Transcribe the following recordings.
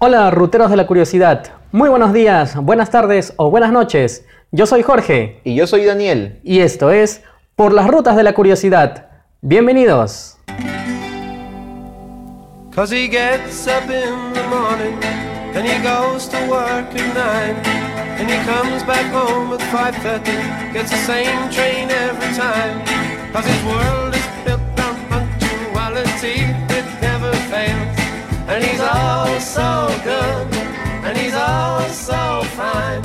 Hola, ruteros de la curiosidad. Muy buenos días, buenas tardes o buenas noches. Yo soy Jorge. Y yo soy Daniel. Y esto es Por las Rutas de la Curiosidad. Bienvenidos. Cause he gets up in the morning and he goes to work at nine and he comes back home at 5.30 gets the same train every time cause his world is built on punctuality and he's all so good and he's all so fine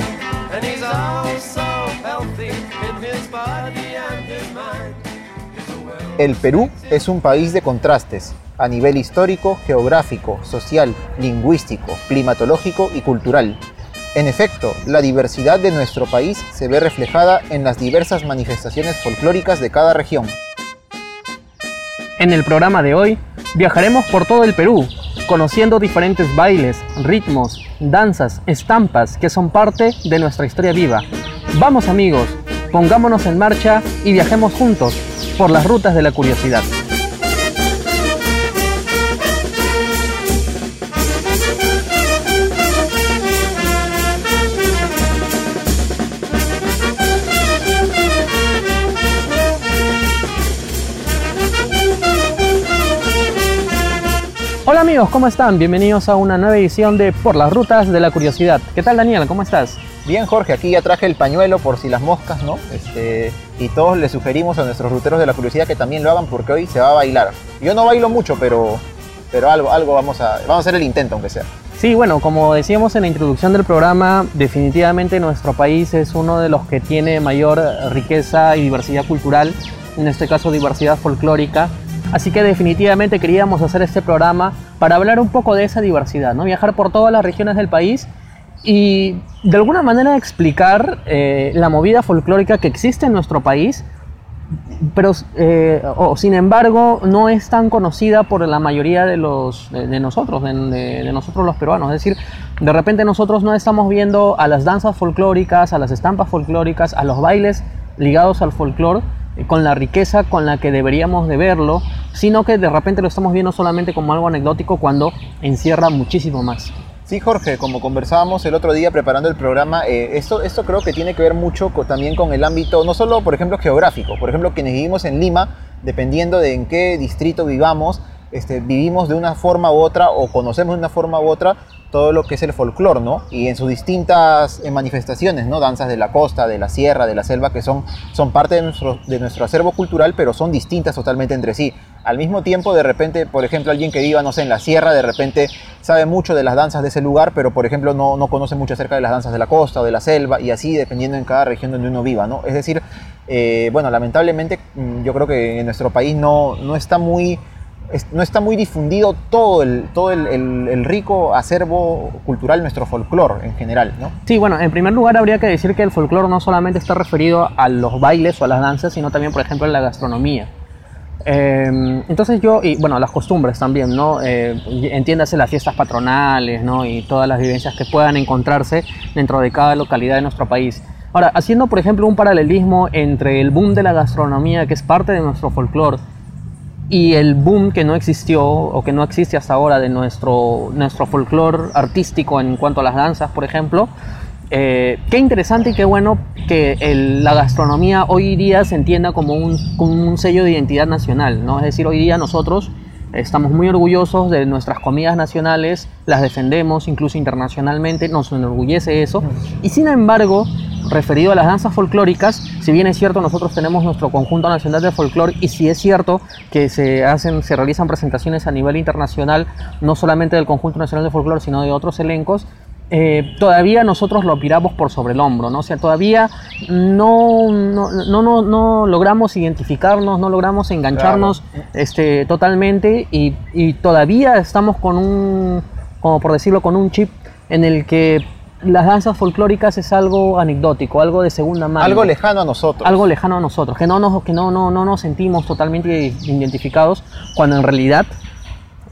and he's all so healthy in his body and his mind El Perú es un país de contrastes a nivel histórico, geográfico, social, lingüístico, climatológico y cultural. En efecto, la diversidad de nuestro país se ve reflejada en las diversas manifestaciones folclóricas de cada región. En el programa de hoy viajaremos por todo el Perú, conociendo diferentes bailes, ritmos, danzas, estampas que son parte de nuestra historia viva. Vamos amigos, pongámonos en marcha y viajemos juntos por las rutas de la curiosidad. Amigos, ¿cómo están? Bienvenidos a una nueva edición de Por las Rutas de la Curiosidad. ¿Qué tal Daniel? ¿Cómo estás? Bien Jorge, aquí ya traje el pañuelo por si las moscas, ¿no? Este, y todos le sugerimos a nuestros ruteros de la curiosidad que también lo hagan porque hoy se va a bailar. Yo no bailo mucho, pero, pero algo, algo vamos, a, vamos a hacer el intento aunque sea. Sí, bueno, como decíamos en la introducción del programa, definitivamente nuestro país es uno de los que tiene mayor riqueza y diversidad cultural, en este caso diversidad folclórica Así que definitivamente queríamos hacer este programa para hablar un poco de esa diversidad, ¿no? viajar por todas las regiones del país y de alguna manera explicar eh, la movida folclórica que existe en nuestro país, pero eh, sin embargo no es tan conocida por la mayoría de, los, de, nosotros, de, nosotros los peruanos. Es decir, de repente nosotros no estamos viendo a las danzas folclóricas, a las estampas folclóricas, a los bailes ligados al folclore con la riqueza con la que deberíamos de verlo, sino que de repente lo estamos viendo solamente como algo anecdótico cuando encierra muchísimo más. Sí, Jorge, como conversábamos el otro día preparando el programa, eh, esto, esto creo que tiene que ver mucho también con el ámbito, no solo, por ejemplo, geográfico, por ejemplo, quienes vivimos en Lima, dependiendo de en qué distrito vivamos, este, vivimos de una forma u otra o conocemos de una forma u otra todo lo que es el folclore, ¿no? Y en sus distintas eh, manifestaciones, ¿no? Danzas de la costa, de la sierra, de la selva, que son, son parte de nuestro, acervo cultural, pero son distintas totalmente entre sí. Al mismo tiempo, de repente, por ejemplo, alguien que viva, no sé, en la sierra, de repente sabe mucho de las danzas de ese lugar, pero por ejemplo no, no conoce mucho acerca de las danzas de la costa o de la selva, y así dependiendo en cada región donde uno viva, ¿no? Es decir, eh, bueno, lamentablemente mm, yo creo que en nuestro país no, no está muy no está muy difundido todo el, todo el, rico acervo cultural, nuestro folclore en general, ¿no? Sí, bueno, en primer lugar habría que decir que el folclore no solamente está referido a los bailes o a las danzas, sino también, por ejemplo, a la gastronomía. Em, entonces yo, y bueno, las costumbres también, ¿no? Eh, entiéndase las fiestas patronales, ¿no? Y todas las vivencias que puedan encontrarse dentro de cada localidad de nuestro país. Ahora, haciendo, por ejemplo, un paralelismo entre el boom de la gastronomía, que es parte de nuestro folclore, y el boom que no existió o que no existe hasta ahora de nuestro, nuestro folclore artístico en cuanto a las danzas, por ejemplo. Eh, qué interesante y qué bueno que la gastronomía hoy día se entienda como un, como un sello de identidad nacional, ¿no? Es decir, hoy día nosotros estamos muy orgullosos de nuestras comidas nacionales, las defendemos incluso internacionalmente, nos enorgullece eso, y sin embargo referido a las danzas folclóricas, si bien es cierto nosotros tenemos nuestro conjunto nacional de folclore y si es cierto que se hacen, se realizan presentaciones a nivel internacional, no solamente del conjunto nacional de folclore, sino de otros elencos, eh, todavía nosotros lo piramos por sobre el hombro, ¿no? O sea, todavía no, no, no, no, logramos identificarnos, no logramos engancharnos este, totalmente y, y, todavía estamos con un, como por decirlo, con un chip en el que las danzas folclóricas es algo anecdótico, algo de segunda mano. Algo lejano a nosotros. Algo lejano a nosotros, que no nos, que no, no, no nos sentimos totalmente identificados, cuando en realidad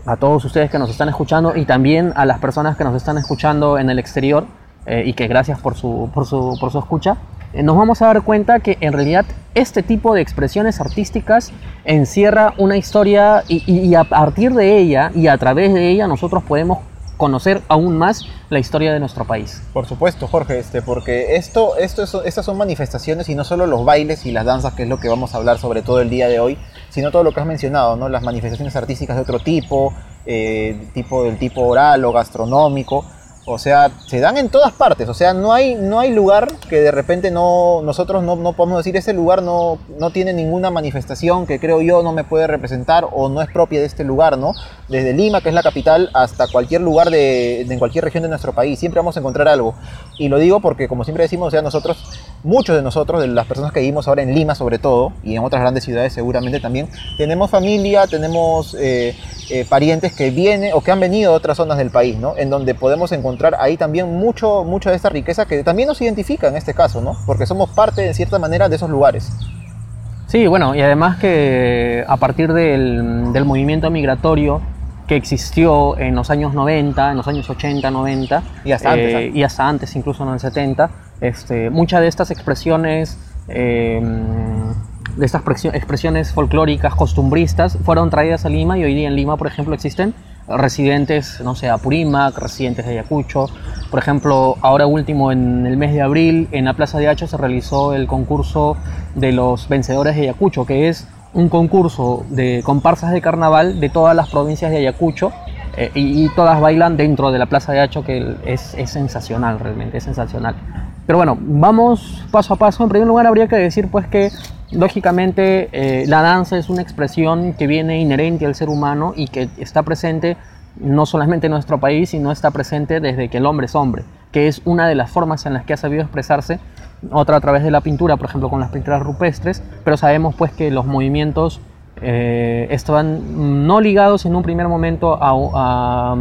a todos ustedes que nos están escuchando y también a las personas que nos están escuchando en el exterior eh, y que gracias por su, por su, por su escucha, eh, nos vamos a dar cuenta que en realidad este tipo de expresiones artísticas encierra una historia y, a partir de ella y a través de ella nosotros podemos conocer aún más la historia de nuestro país. Por supuesto, Jorge, este, porque esto, esto es- estas son manifestaciones y no solo los bailes y las danzas, que es lo que vamos a hablar sobre todo el día de hoy, sino todo lo que has mencionado, ¿no? Las manifestaciones artísticas de otro tipo, eh, tipo del tipo oral o gastronómico. O sea, se dan en todas partes. O sea, no hay, no hay lugar que de repente no, nosotros no, no podemos decir ese lugar no, no tiene ninguna manifestación que creo yo no me puede representar o no es propia de este lugar, ¿no? Desde Lima, que es la capital, hasta cualquier lugar de, de en cualquier región de nuestro país. Siempre vamos a encontrar algo. Y lo digo porque, como siempre decimos, o sea, nosotros, muchos de nosotros, de las personas que vivimos ahora en Lima sobre todo, y en otras grandes ciudades seguramente también, tenemos familia, tenemos eh, eh, parientes que vienen o que han venido de otras zonas del país, ¿no? En donde podemos encontrar ahí también mucho, mucho de esta riqueza que también nos identifica en este caso, ¿no? Porque somos parte, de cierta manera, de esos lugares. Sí, bueno, y además que a partir del, del movimiento migratorio que existió en los años 90, en los años 80, 90, Y hasta antes, eh, y hasta antes, incluso en el 70, este, muchas de estas expresiones, eh, de estas expresio- expresiones folclóricas, costumbristas, fueron traídas a Lima y hoy día en Lima, por ejemplo, existen residentes, no sé, Apurímac, residentes de Ayacucho. Por ejemplo, ahora último, en el mes de abril, en la Plaza de Hacho se realizó el concurso de los vencedores de Ayacucho, que es un concurso de comparsas de carnaval de todas las provincias de Ayacucho eh, y, y todas bailan dentro de la Plaza de Hacho, que es, es sensacional, realmente, es sensacional. Pero bueno, vamos paso a paso. En primer lugar, habría que decir pues que lógicamente eh, la danza es una expresión que viene inherente al ser humano y que está presente no solamente en nuestro país, sino está presente desde que el hombre es hombre, que es una de las formas en las que ha sabido expresarse, otra a través de la pintura, por ejemplo con las pinturas rupestres, pero sabemos pues que los movimientos eh, estaban no ligados en un primer momento a,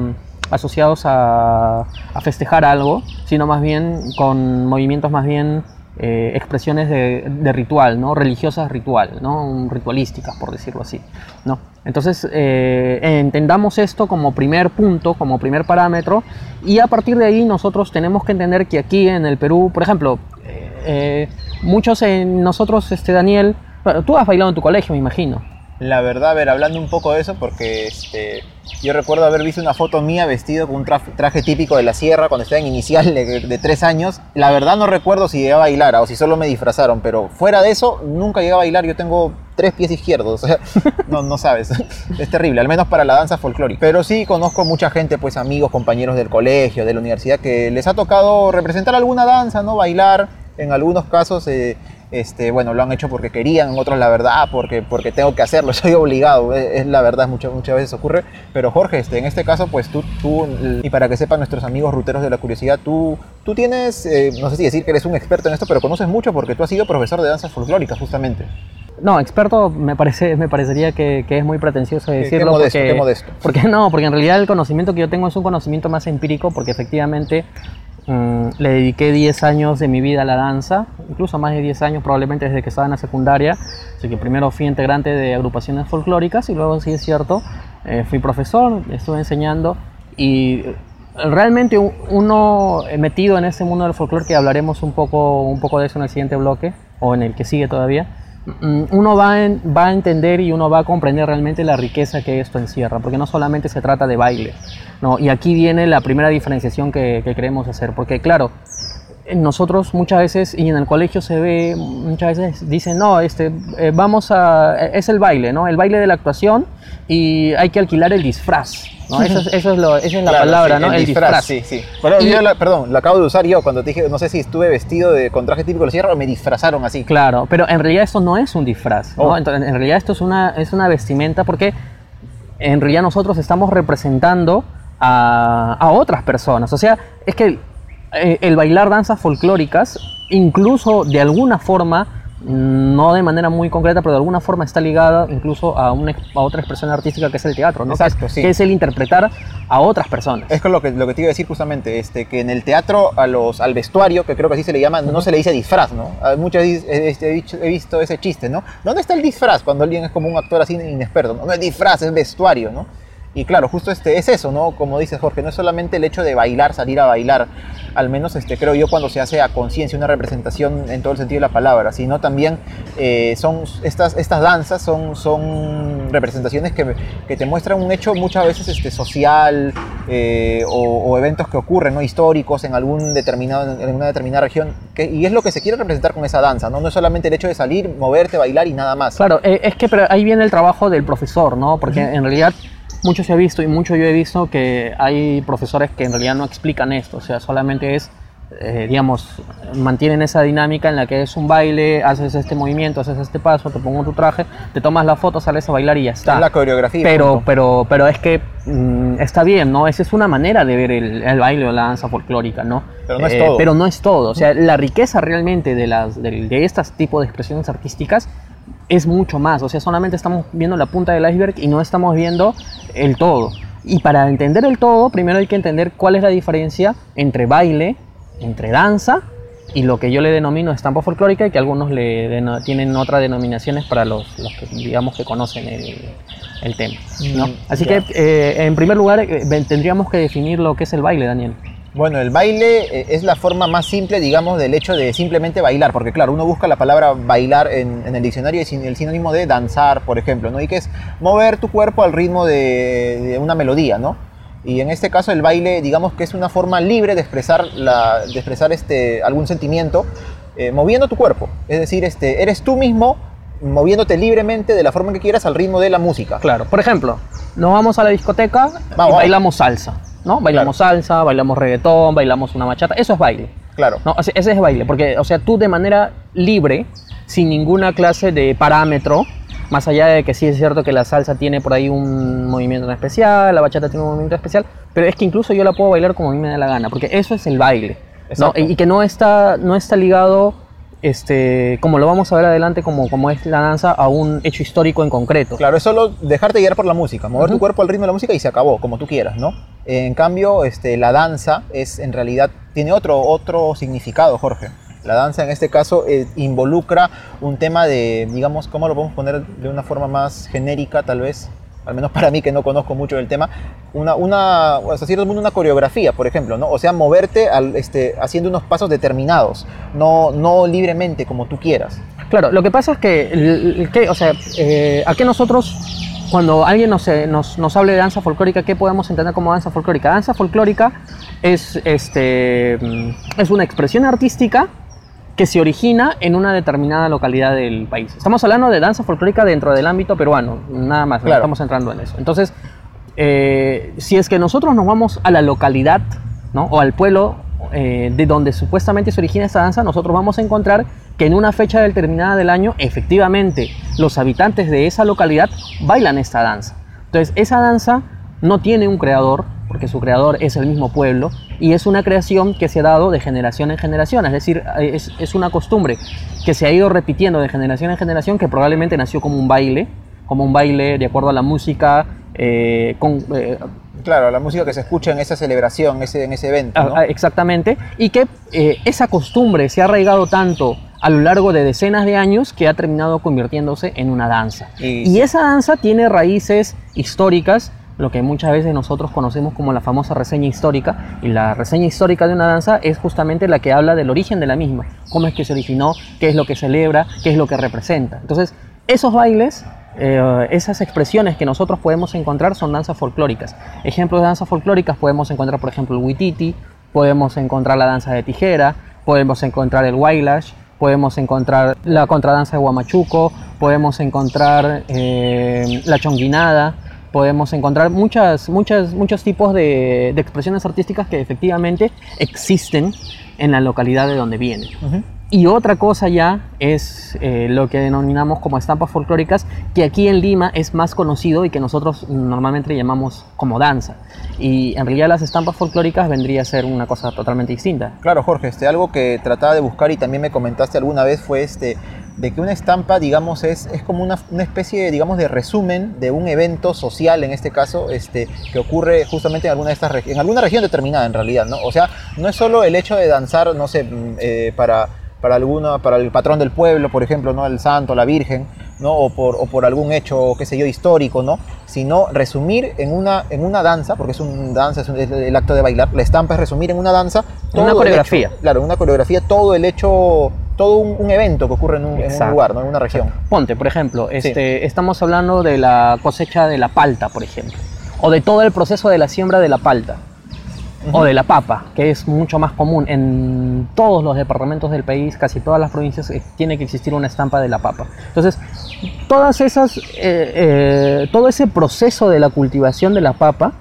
asociados a festejar algo, sino más bien con movimientos más bien eh, expresiones de, ritual, ¿no? religiosas ritual, ¿no? Ritualísticas, por decirlo así. ¿no? Entonces, eh, entendamos esto como primer punto, como primer parámetro, y a partir de ahí nosotros tenemos que entender que aquí en el Perú, por ejemplo, eh, muchos en nosotros, este, Daniel, tú has bailado en tu colegio, me imagino. La verdad, a ver, hablando un poco de eso, porque este, yo recuerdo haber visto una foto mía vestido con un traje, traje típico de la sierra cuando estaba en inicial de, de tres años. La verdad no recuerdo si llegué a bailar o si solo me disfrazaron, pero fuera de eso, nunca llegué a bailar. Yo tengo tres pies izquierdos, o sea, no, no sabes. Es terrible, al menos para la danza folclórica. Pero sí conozco mucha gente, pues amigos, compañeros del colegio, de la universidad, que les ha tocado representar alguna danza, ¿no? Bailar. En algunos casos, eh, este, bueno, lo han hecho porque querían, otros la verdad, porque, porque tengo que hacerlo, soy obligado, es, es la verdad, muchas, muchas veces ocurre. Pero Jorge, este, en este caso, pues tú, tú, y para que sepan nuestros amigos ruteros de la curiosidad, tú, tú tienes, eh, no sé si decir que eres un experto en esto, pero conoces mucho porque tú has sido profesor de danzas folclóricas, justamente. No, experto me, parece, me parecería que, que es muy pretencioso qué decirlo. modesto, porque, qué modesto. Porque no, porque en realidad el conocimiento que yo tengo es un conocimiento más empírico, porque efectivamente mm, le dediqué 10 años de mi vida a la danza, incluso más de 10 años probablemente desde que estaba en la secundaria. Así que primero fui integrante de agrupaciones folclóricas y luego, sí es cierto, eh, fui profesor, estuve enseñando y realmente uno eh, metido en ese mundo del folclore, que hablaremos un poco, un poco de eso en el siguiente bloque o en el que sigue todavía, uno va, a en- va a entender y uno va a comprender realmente la riqueza que esto encierra, porque no solamente se trata de baile, ¿no? y aquí viene la primera diferenciación que, que queremos hacer, porque claro, nosotros muchas veces, y en el colegio se ve, muchas veces dicen, no, este, eh, vamos a, es el baile, ¿no? El baile de la actuación y hay que alquilar el disfraz, ¿no? Eso es, eso es, lo, esa es la Claro, palabra, sí, ¿no? El, disfraz. Sí, sí. Pero Y- yo la- perdón, lo acabo de usar yo cuando te dije, no sé si estuve vestido de, con traje típico de la sierra o me disfrazaron así. Claro, pero en realidad esto no es un disfraz, ¿no? Oh. Entonces, en realidad esto es una, es una vestimenta porque en realidad nosotros estamos representando a, a otras personas. O sea, es que eh, el bailar danzas folclóricas, incluso de alguna forma, no de manera muy concreta, pero de alguna forma está ligada incluso a, una, a otra expresión artística que es el teatro, ¿no? Que es- Exacto, sí. que es el interpretar a otras personas. Es con lo que, lo que te iba a decir justamente, este, que en el teatro a los, al vestuario, que creo que así se le llama, no se le dice disfraz, ¿no? Muchas veces este, he, visto ese chiste, ¿no? ¿Dónde está el disfraz cuando alguien es como un actor así inexperto? No, no es disfraz, es vestuario, ¿no? Y claro, justo este, es eso, ¿no? Como dices Jorge, no es solamente el hecho de bailar, salir a bailar. al menos este, creo yo, cuando se hace a conciencia una representación en todo el sentido de la palabra, sino también eh, son estas, estas danzas son, son representaciones que, que te muestran un hecho muchas veces este, social eh, o, eventos que ocurren, ¿no? históricos en, algún determinado, en una determinada región, que, y es lo que se quiere representar con esa danza, ¿no? no es solamente el hecho de salir, moverte, bailar y nada más. Claro, eh, es que pero ahí viene el trabajo del profesor, ¿no? porque en realidad mucho se ha visto y mucho yo he visto que hay profesores que en realidad no explican esto, o sea, solamente es eh, digamos, mantienen esa dinámica en la que es un baile, haces este movimiento, haces este paso, te pongo tu traje, te tomas la foto, sales a bailar y ya está. Es la coreografía. Pero, pero, pero es que mm, está bien, ¿no? Esa es una manera de ver el, baile o la danza folclórica, ¿no? Pero no es eh, todo. Pero no es todo. O sea, la riqueza realmente de, las, de, de estos tipos de expresiones artísticas es mucho más. O sea, solamente estamos viendo la punta del iceberg y no estamos viendo el todo. Y para entender el todo, primero hay que entender cuál es la diferencia entre baile, entre danza y lo que yo le denomino estampa folclórica y que algunos le tienen otras denominaciones para los, que digamos que conocen el, tema. Mm, Así que eh, en primer lugar eh, tendríamos que definir lo que es el baile, Daniel. Bueno, el baile eh, es la forma más simple, digamos, del hecho de simplemente bailar, porque claro, uno busca la palabra bailar en, el diccionario y el sinónimo de danzar, por ejemplo, ¿no? Y que es mover tu cuerpo al ritmo de una melodía, ¿no? Y en este caso el baile, digamos que es una forma libre de expresar, la, de expresar este, algún sentimiento eh, moviendo tu cuerpo. Es decir, este, eres tú mismo moviéndote libremente de la forma que quieras al ritmo de la música. Claro, por ejemplo, nos vamos a la discoteca y bailamos salsa, ¿no? Bailamos salsa, bailamos reggaetón, bailamos una bachata, eso es baile. Claro. No, ese es baile, porque, o sea, tú de manera libre, sin ninguna clase de parámetro, más allá de que sí es cierto que la salsa tiene por ahí un movimiento especial, la bachata tiene un movimiento especial, pero es que incluso yo la puedo bailar como a mí me da la gana, porque eso es el baile. ¿no? Y, que no está, no está ligado, este, como lo vamos a ver adelante, como, como es la danza, a un hecho histórico en concreto. Claro, es solo dejarte guiar por la música, mover tu cuerpo al ritmo de la música y se acabó, como tú quieras, ¿no? En cambio, este, la danza es en realidad, tiene otro, otro significado, Jorge. La danza en este caso eh, involucra un tema de, digamos, ¿cómo lo podemos poner de una forma más genérica tal vez? Al menos para mí que no conozco mucho del tema, una, una, hasta cierto mundo una coreografía, por ejemplo, ¿no? O sea, moverte al, este, haciendo unos pasos determinados, no, no libremente como tú quieras. Claro, lo que pasa es que, que o sea, eh, ¿a qué nosotros cuando alguien nos, eh, nos, nos, hable de danza folclórica, ¿qué podemos entender como danza folclórica? Danza folclórica es, este, es una expresión artística que se origina en una determinada localidad del país. Estamos hablando de danza folclórica dentro del ámbito peruano, nada más, claro. estamos entrando en eso. Entonces, eh, si es que nosotros nos vamos a la localidad ¿no? o al pueblo eh, de donde supuestamente se origina esta danza, nosotros vamos a encontrar que en una fecha determinada del año, efectivamente, los habitantes de esa localidad bailan esta danza. Entonces, esa danza no tiene un creador, porque su creador es el mismo pueblo, y es una creación que se ha dado de generación en generación, es decir, es, una costumbre que se ha ido repitiendo de generación en generación, que probablemente nació como un baile, como un baile de acuerdo a la música, eh, con, eh, Claro, la música que se escucha en esa celebración, ese, en ese evento. Ah, ah, exactamente, y que eh, esa costumbre se ha arraigado tanto a lo largo de decenas de años que ha terminado convirtiéndose en una danza. y esa danza tiene raíces históricas lo que muchas veces nosotros conocemos como la famosa reseña histórica. Y la reseña histórica de una danza es justamente la que habla del origen de la misma, cómo es que se originó, qué es lo que celebra, qué es lo que representa. Entonces, esos bailes, eh, esas expresiones que nosotros podemos encontrar son danzas folclóricas. Ejemplos de danzas folclóricas podemos encontrar, por ejemplo, el huititi, podemos encontrar la danza de tijera, podemos encontrar el wailash, podemos encontrar la contradanza de Guamachuco, podemos encontrar eh, la chonguinada, podemos encontrar muchas, muchas, muchos tipos de, expresiones artísticas que efectivamente existen en la localidad de donde vienen. Y otra cosa ya es eh, lo que denominamos como estampas folclóricas, que aquí en Lima es más conocido y que nosotros normalmente llamamos como danza. Y en realidad las estampas folclóricas vendría a ser una cosa totalmente distinta. Claro, Jorge, este, algo que trataba de buscar y también me comentaste alguna vez fue este, de que una estampa, digamos, es, es como una, una, especie, digamos, de resumen de un evento social, en este caso, este, que ocurre justamente en alguna, de estas, en alguna región determinada, en realidad, ¿no? O sea, no es solo el hecho de danzar, no sé, mm, eh, para, para, alguna, para el patrón del pueblo, por ejemplo, ¿no? El santo, la virgen, ¿no? O por, o por algún hecho, qué sé yo, histórico, ¿no? Sino resumir en una, en una danza, porque es un danza, es, un- es el acto de bailar, la estampa es resumir en una danza todo Una el coreografía. hecho. claro, una coreografía, todo el hecho, todo un, un evento que ocurre en un, en un lugar, ¿no? En una región. Ponte, por ejemplo, este, estamos hablando de la cosecha de la palta, por ejemplo, o de todo el proceso de la siembra de la palta, o de la papa, que es mucho más común en todos los departamentos del país, casi todas las provincias, eh, tiene que existir una estampa de la papa. Entonces, todas esas, eh, eh, todo ese proceso de la cultivación de la papa,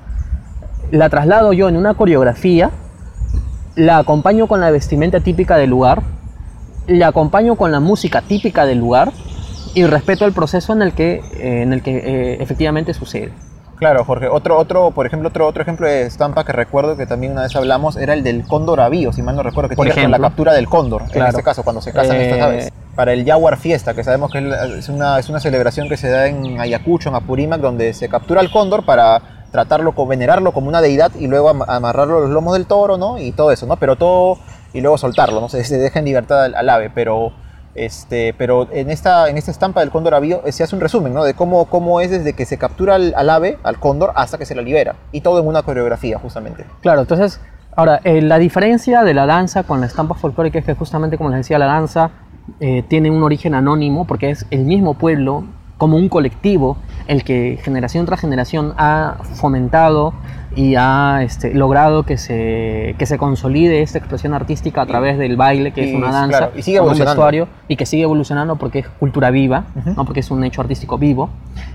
la traslado yo en una coreografía, la acompaño con la vestimenta típica del lugar, la acompaño con la música típica del lugar y respeto el proceso en el que, en el que efectivamente sucede. Claro, Jorge. Otro, otro, por ejemplo, otro, otro ejemplo de estampa que recuerdo que también una vez hablamos era el del cóndor avío, si mal no recuerdo, que Por tiene con la ejemplo. captura del cóndor, en este caso, cuando se casan Eh, estas aves. Para el Jaguar Fiesta, que sabemos que es una, es una celebración que se da en Ayacucho, en Apurímac, donde se captura el cóndor para tratarlo, venerarlo como una deidad y luego am- amarrarlo a los lomos del toro, ¿no? Y todo eso, ¿no? Pero todo, y luego soltarlo, ¿no? Se, se deja en libertad al, al ave, pero... Este, pero en esta, en esta estampa del cóndor avío eh, se hace un resumen ¿no? de cómo, cómo es desde que se captura al, ave, al cóndor, hasta que se la libera. Y todo en una coreografía, justamente. Claro, entonces, ahora, eh, la diferencia de la danza con la estampa folclórica es que justamente, como les decía, la danza eh, tiene un origen anónimo porque es el mismo pueblo, como un colectivo, el que generación tras generación ha fomentado y ha este, logrado que se, que se consolide esta expresión artística a través del baile, que y, es una danza, claro, y sigue un vestuario, y que sigue evolucionando porque es cultura viva, Ujú. ¿no? porque es un hecho artístico vivo.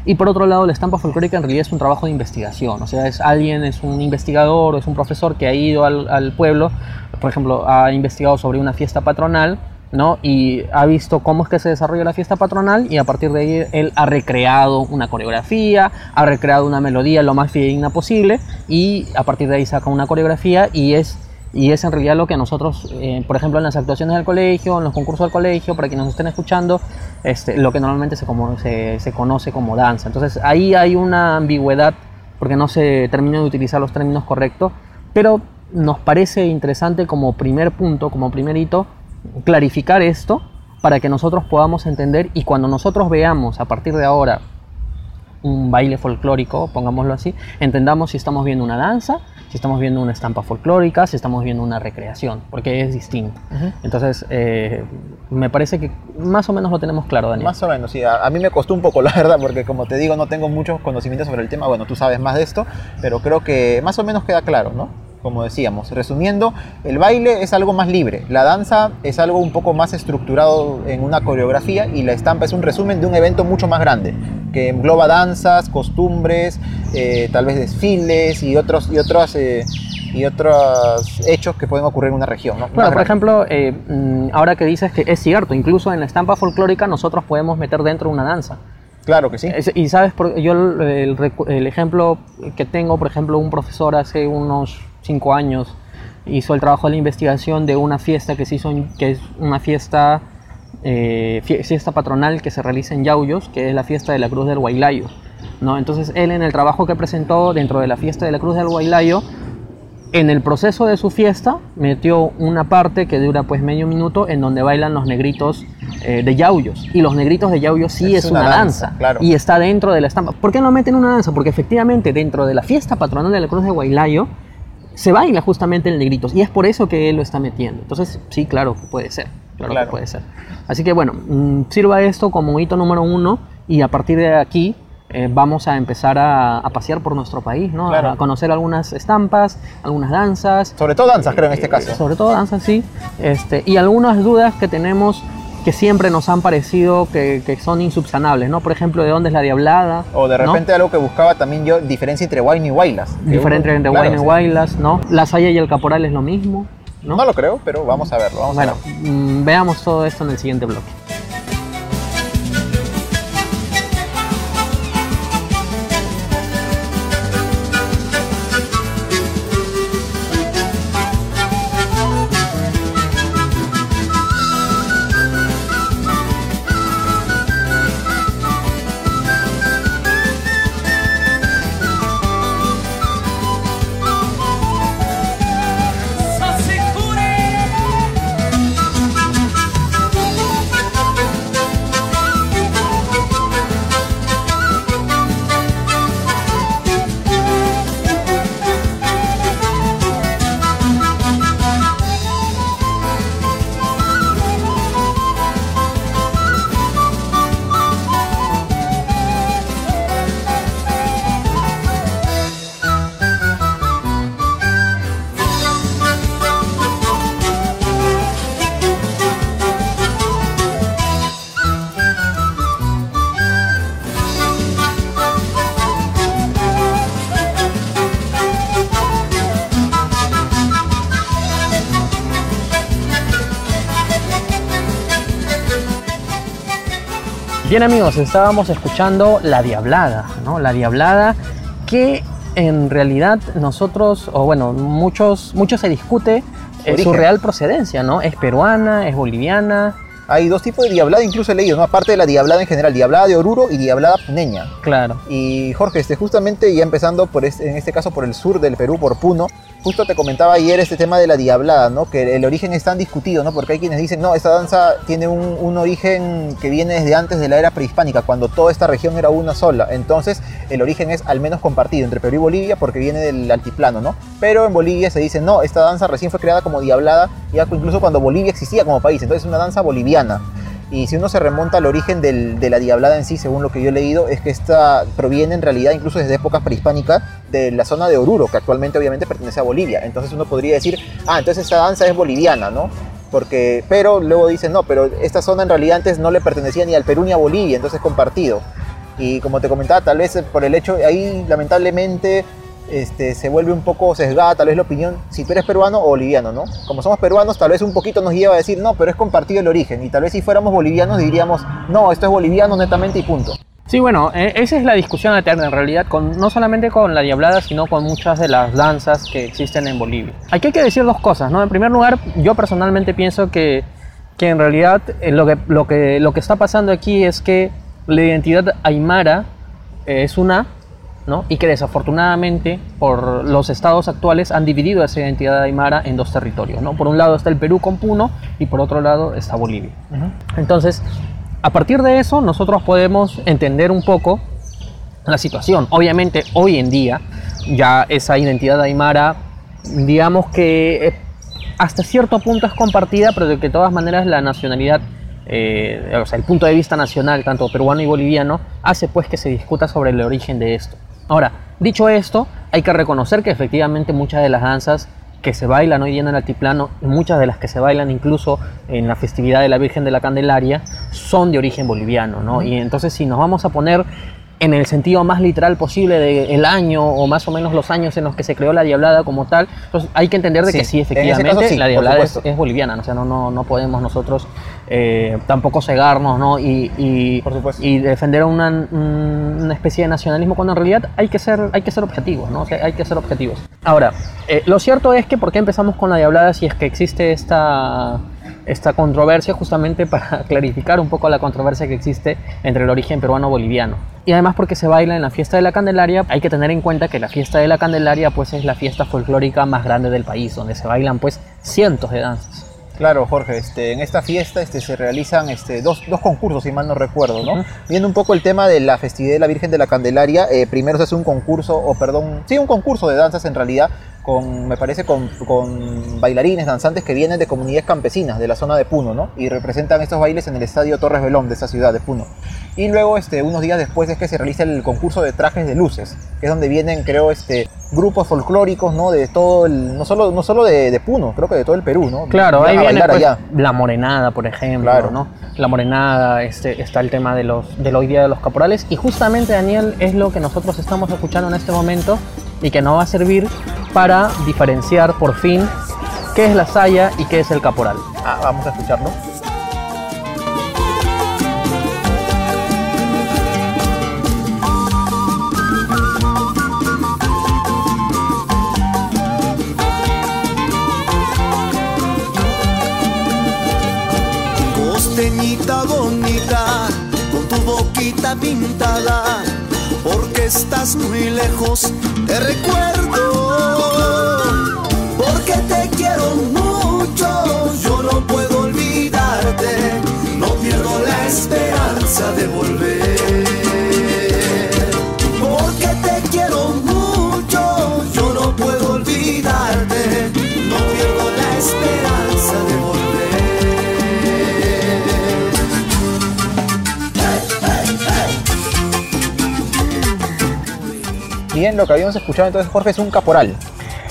Y por otro lado, la estampa folclórica en realidad es un trabajo de investigación, o sea, es alguien, es un investigador o es un profesor que ha ido al, al pueblo, por ejemplo, ha investigado sobre una fiesta patronal, ¿no? Y ha visto cómo es que se desarrolla la fiesta patronal y a partir de ahí él ha recreado una coreografía, ha recreado una melodía lo más fidedigna posible y a partir de ahí saca una coreografía y es y es en realidad lo que nosotros, eh, por ejemplo, en las actuaciones del colegio, en los concursos del colegio, para quienes nos estén escuchando, este, lo que normalmente se, como, se, se conoce como danza. Entonces ahí hay una ambigüedad porque no se termina de utilizar los términos correctos, pero nos parece interesante como primer punto, como primer hito, clarificar esto para que nosotros podamos entender y cuando nosotros veamos a partir de ahora un baile folclórico, pongámoslo así, entendamos si estamos viendo una danza, si estamos viendo una estampa folclórica, si estamos viendo una recreación, porque es distinto. Entonces, eh, me parece que más o menos lo tenemos claro, Daniel. Más o menos, sí. A, a mí me costó un poco, la verdad, porque como te digo, no tengo muchos conocimientos sobre el tema. Bueno, tú sabes más de esto, pero creo que más o menos queda claro, ¿no? Como decíamos, resumiendo, el baile es algo más libre, la danza es algo un poco más estructurado en una coreografía y la estampa es un resumen de un evento mucho más grande, que engloba danzas, costumbres, eh, tal vez desfiles y otros, y otros, eh, y otros hechos que pueden ocurrir en una región, ¿no? Por ejemplo, eh, mm, ahora que dices que es cierto, incluso en la estampa folclórica nosotros podemos meter dentro una danza. Claro que sí. Y sabes, yo el, el ejemplo que tengo, por ejemplo, un profesor hace unos cinco años hizo el trabajo de la investigación de una fiesta que se hizo, que es una fiesta, eh, fie- fiesta patronal que se realiza en Yauyos, que es la fiesta de la Cruz del Guaylayo. ¿no? Entonces él en el trabajo que presentó dentro de la fiesta de la Cruz del Guaylayo, en el proceso de su fiesta metió una parte que dura pues medio minuto en donde bailan los negritos eh, de Yauyos. Y los negritos de Yauyos sí es, Es una, una danza. danza, claro. Y está dentro de la estampa. ¿Por qué no meten una danza? Porque efectivamente dentro de la fiesta patronal de la Cruz de Guaylayo se baila justamente el negritos. Y es por eso que él lo está metiendo. Entonces sí, claro que puede ser. Claro, Claro. que puede ser. Así que bueno, mm, sirva esto como hito número uno y a partir de aquí eh, vamos a empezar a, a pasear por nuestro país, ¿no? Claro. A conocer algunas estampas, algunas danzas, Sobre todo danzas, creo, en este caso. Sobre todo danzas, sí. Este, y algunas dudas que tenemos que siempre nos han parecido que, que son insubsanables, ¿no? Por ejemplo, ¿de dónde es la diablada? O de ¿no? repente algo que buscaba también yo, diferencia entre wine y wailas. Uno- entre claro, y. Wailas, ¿no? La Saya y el Caporal es lo mismo, ¿no? ¿no? lo creo, pero vamos a verlo. Vamos bueno, a verlo. mm, veamos todo esto en el siguiente bloque. Bien amigos, estábamos escuchando La Diablada, ¿no? La Diablada que en realidad nosotros, o bueno, muchos, muchos se discute eh, su real procedencia, ¿no? Es peruana, es boliviana, Hay dos tipos de diablada, incluso he leído, ¿no? Aparte de la diablada en general, diablada de Oruro y diablada puneña. claro. Y Jorge, este, justamente ya empezando por este- en este caso por el sur del Perú, por Puno, justo te comentaba ayer este tema de la diablada, ¿no? Que el origen es tan discutido, ¿no? Porque hay quienes dicen, no, esta danza tiene un, un origen que viene desde antes de la era prehispánica, cuando toda esta región era una sola. Entonces, el origen es al menos compartido entre Perú y Bolivia porque viene del altiplano, ¿no? Pero en Bolivia se dice, no, esta danza recién fue creada como diablada, ya incluso cuando Bolivia existía como país, entonces es una danza boliviana. Y si uno se remonta al origen de la diablada en sí, según lo que yo he leído, es que esta proviene en realidad incluso desde épocas prehispánicas de la zona de Oruro, que actualmente obviamente pertenece a Bolivia. Entonces uno podría decir, ah, entonces esta danza es boliviana, ¿no? Porque, pero luego dicen, no, pero esta zona en realidad antes no le pertenecía ni al Perú ni a Bolivia, entonces es compartido. Y como te comentaba, tal vez por el hecho, ahí lamentablemente este, se vuelve un poco sesgada tal vez la opinión, si tú eres peruano o boliviano, ¿no? Como somos peruanos, tal vez un poquito nos lleva a decir, no, pero es compartido el origen. Y tal vez si fuéramos bolivianos diríamos, no, esto es boliviano netamente y punto. Sí, bueno, eh, esa es la discusión eterna en realidad, con, no solamente con la diablada, sino con muchas de las danzas que existen en Bolivia. Aquí hay que decir dos cosas, ¿no? En primer lugar, yo personalmente pienso que, que en realidad eh, lo, que, lo, que, lo que está pasando aquí es que la identidad aymara eh, es una, ¿no? Y que desafortunadamente por los estados actuales han dividido esa identidad aymara en dos territorios, ¿no? Por un lado está el Perú con Puno y por otro lado está Bolivia. Entonces, a partir de eso, nosotros podemos entender un poco la situación. Obviamente, hoy en día, ya esa identidad aymara, digamos que eh, hasta cierto punto es compartida, pero de que de todas maneras la nacionalidad, eh, o sea, el punto de vista nacional, tanto peruano y boliviano, hace pues que se discuta sobre el origen de esto. Ahora, dicho esto, hay que reconocer que efectivamente muchas de las danzas que se bailan hoy día en el altiplano, y muchas de las que se bailan incluso en la festividad de la Virgen de la Candelaria, son de origen boliviano, ¿no? Y entonces si nos vamos a poner en el sentido más literal posible del año o más o menos los años en los que se creó la Diablada como tal, entonces hay que entender de Sí, que sí, caso efectivamente, sí, la Diablada es, es boliviana, ¿no? o sea, no, no, no podemos nosotros eh, tampoco cegarnos ¿no? y, defender una, un- una especie de nacionalismo cuando en realidad hay que ser, hay que ser objetivos, ¿no? O sea, hay que ser objetivos. Ahora, eh, lo cierto es que, ¿por qué empezamos con la Diablada si es que existe esta, esta controversia justamente para clarificar un poco la controversia que existe entre el origen peruano-boliviano? Y además porque se baila en la fiesta de la Candelaria, hay que tener en cuenta que la fiesta de la Candelaria pues es la fiesta folclórica más grande del país, donde se bailan pues cientos de danzas. Claro, Jorge, este, en esta fiesta este, se realizan este, dos, dos concursos, si mal no recuerdo, ¿no? Viendo un poco el tema de la festividad de la Virgen de la Candelaria, eh, primero se hace un concurso, o perdón, sí, un concurso de danzas en realidad, con, me parece, con, con bailarines, danzantes que vienen de comunidades campesinas de la zona de Puno, ¿no? Y representan estos bailes en el estadio Torres Belón de esa ciudad de Puno. Y luego, este, unos días después es que se realiza el concurso de trajes de luces, que es donde vienen, creo, este, grupos folclóricos, ¿no? De todo el, no solo, no solo de, de Puno, creo que de todo el Perú, ¿no? Claro, Van ahí viene pues, allá. la morenada, por ejemplo, Claro. ¿no? La morenada, este, está el tema de los, del hoy día de los caporales y justamente Daniel es lo que nosotros estamos escuchando en este momento y que nos va a servir para diferenciar por fin qué es la saya y qué es el caporal. Ah, vamos a escucharlo. Costeñita bonita, con tu boquita pintada, porque estás muy lejos, te recuerdo. Porque te quiero mucho, yo no puedo olvidarte, no pierdo la esperanza de volver. Porque te quiero mucho, yo no puedo olvidarte, no pierdo la esperanza Bien, lo que habíamos escuchado entonces, Jorge, es un caporal.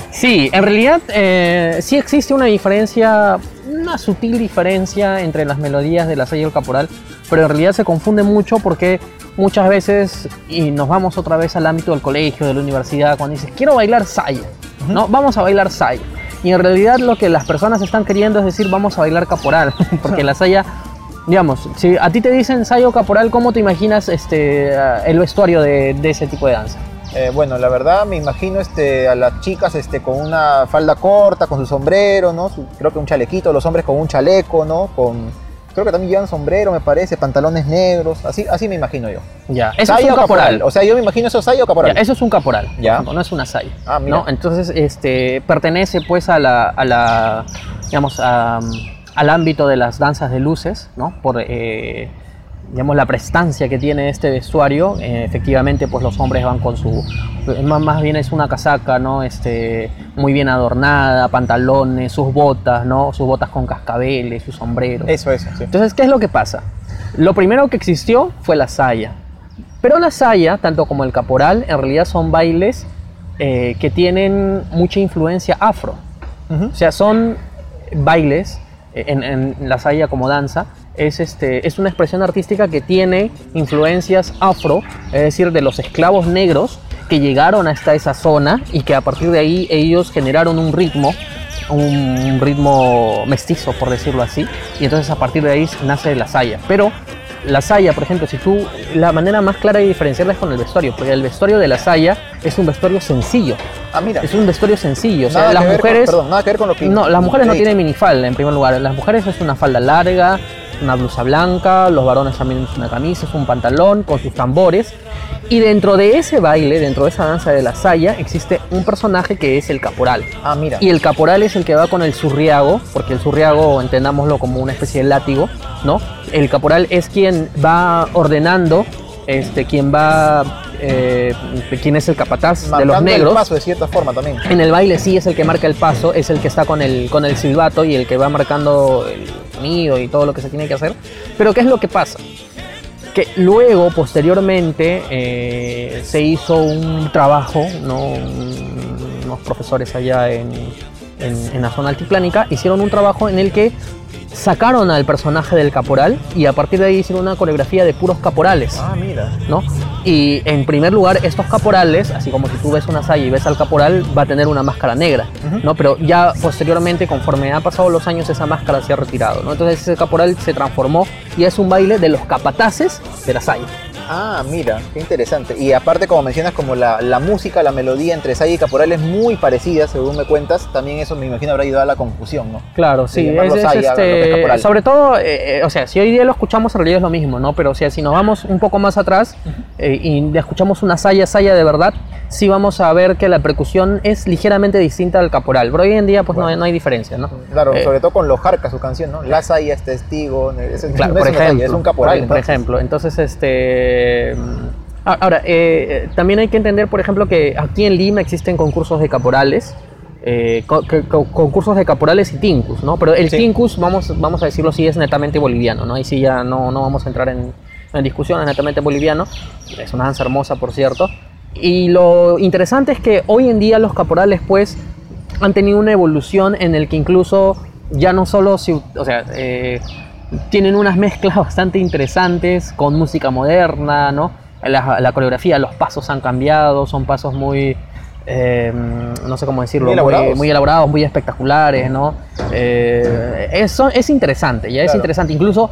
Sí, en realidad eh, sí existe una diferencia, una sutil diferencia entre las melodías de la y el caporal, pero en realidad se confunde mucho porque muchas veces, y nos vamos otra vez al ámbito del colegio, de la universidad, cuando dices, quiero bailar saya, ¿no? Vamos a bailar saya. Y en realidad lo que las personas están queriendo es decir, vamos a bailar caporal, porque la saya digamos, si a ti te dicen Sayo Caporal, ¿cómo te imaginas este, eh, el vestuario de, de ese tipo de danza? Eh, bueno, la verdad me imagino este, a las chicas este, con una falda corta, con su sombrero, ¿no? Su- creo que un chalequito, los hombres con un chaleco, ¿no? Con, creo que también llevan sombrero, me parece, pantalones negros, así, así me imagino yo. Ya, eso ¿Saya es un caporal. O sea, yo me imagino eso saya o caporal. Ya, eso es un caporal, por Ya. ejemplo, no es una saya. Ah, mira. ¿no? Entonces, este, pertenece pues a la, a la digamos, a, al ámbito de las danzas de luces, ¿no? Por, eh, digamos, la prestancia que tiene este vestuario. Eh, efectivamente, pues los hombres van con su, más, más bien es una casaca, ¿no? Este, muy bien adornada, pantalones, sus botas, ¿no? Sus botas con cascabeles, su sombrero. Eso, eso, sí. Entonces, ¿qué es lo que pasa? Lo primero que existió fue la saya. Pero la saya, tanto como el caporal, en realidad son bailes eh, que tienen mucha influencia afro. Ujú. O sea, son bailes eh, en, en la saya como danza. Es, este, es una expresión artística que tiene influencias afro, es decir, de los esclavos negros que llegaron hasta esa zona y que a partir de ahí ellos generaron un ritmo, un ritmo mestizo, por decirlo así, y entonces a partir de ahí nace la saya. Pero la saya, por ejemplo, si tú, la manera más clara de diferenciarla es con el vestuario, porque el vestuario de la saya es un vestuario sencillo, Ah, mira. es un vestuario sencillo, o sea, las con- mujeres... perdón, nada que ver con lo que. No, las mujeres no tienen minifalda en primer lugar. Las mujeres es una falda larga, una blusa blanca, los varones también una camisa, un pantalón con sus tambores. Y dentro de ese baile, dentro de esa danza de la saya, existe un personaje que es el caporal. Ah, mira. Y el caporal es el que va con el surriago, porque el surriago entendámoslo como una especie de látigo, ¿no? El caporal es quien va ordenando, este, quien va, eh, quien es el capataz de los negros. el paso de cierta forma también. En el baile sí es el que marca el paso, es el que está con el, con el silbato y el que va marcando el sonido y todo lo que se tiene que hacer. Pero ¿qué es lo que pasa? Que luego, posteriormente, eh, se hizo un trabajo, ¿no? Un- unos profesores allá en, en- en la zona altiplánica hicieron un trabajo en el que sacaron al personaje del caporal y a partir de ahí hicieron una coreografía de puros caporales. Ah, mira. ¿no? Y en primer lugar, estos caporales, así como si tú ves una saya y ves al caporal, va a tener una máscara negra. ¿no? Pero ya posteriormente, conforme han pasado los años, esa máscara se ha retirado, ¿no? Entonces ese caporal se transformó y es un baile de los capataces de la saya. Ah, mira, qué interesante. Y aparte, como mencionas, como la, la música, la melodía entre Saya y Caporal es muy parecida, según me cuentas, también eso me imagino habrá ayudado a la confusión, ¿no? Claro, sí, es, es, este, sobre todo, eh, eh, o sea, si hoy día lo escuchamos en realidad es lo mismo, ¿no? Pero o sea, si nos vamos un poco más atrás eh, y escuchamos una saya, saya de verdad, sí vamos a ver que la percusión es ligeramente distinta al caporal, pero hoy en día pues no, hay, no hay diferencia, ¿no? Claro, Eh, sobre todo con los Jarcas, su canción, ¿no? La Saya es testigo, es, Claro, no por es ejemplo, un caporal. Por, ejemplo, entonces este ah, ahora eh, también hay que entender, por ejemplo, que aquí en Lima existen concursos de caporales. eh, co- co- concursos de caporales y tincus, ¿no? Pero el Sí. tincus, vamos, vamos a decirlo así, es netamente boliviano, ¿no? Ahí sí ya no, no vamos a entrar en, en discusión, es netamente boliviano. Es una danza hermosa, por cierto. Y lo interesante es que hoy en día los caporales, pues, han tenido una evolución en el que incluso ya no solo, se- o sea, eh, tienen unas mezclas bastante interesantes con música moderna, ¿no? La, la coreografía, los pasos han cambiado, son pasos muy, eh, no sé cómo decirlo, Muy elaborados. muy, elaborados, muy espectaculares, ¿no? Eh, eso es interesante, ya es Claro. interesante. Incluso,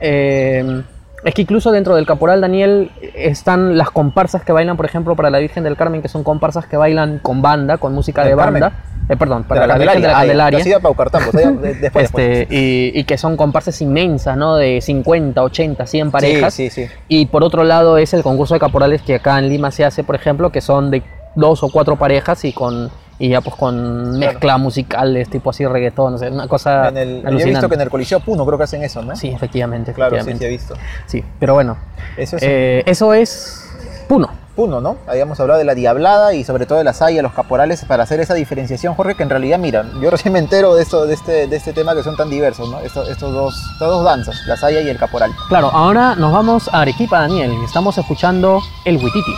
eh, es que incluso dentro del Caporal Daniel están las comparsas que bailan, por ejemplo, para la Virgen del Carmen, que son comparsas que bailan con banda, con música ¿Del de banda. Eh, perdón, De para la, Virgen de la Candelaria. yo sí iba a Paucartambo, o sea, de- después, Este, y, y que son comparsas inmensas, ¿no? De 50, 80, 100 después. parejas. Sí, sí, sí. Y por otro lado es el concurso de caporales que acá en Lima se hace, por ejemplo, que son de dos o cuatro parejas y con y ya pues con mezcla musicales, tipo así reggaetón, o sea, una cosa En el, yo he visto que en el Coliseo Puno creo que hacen eso, ¿no? Sí, efectivamente, Claro, sí, sí he visto. Sí, pero bueno, Eso es eh, eso es Puno. Puno, ¿no? Habíamos hablado de la diablada y sobre todo de la saya, los caporales, para hacer esa diferenciación, Jorge, que en realidad, mira, yo recién me entero de, esto, de, este, de este tema que son tan diversos, ¿no? Estos, estos dos, estas dos danzas, la saya y el caporal. Claro, ahora nos vamos a Arequipa, Daniel, y estamos escuchando el Huititi.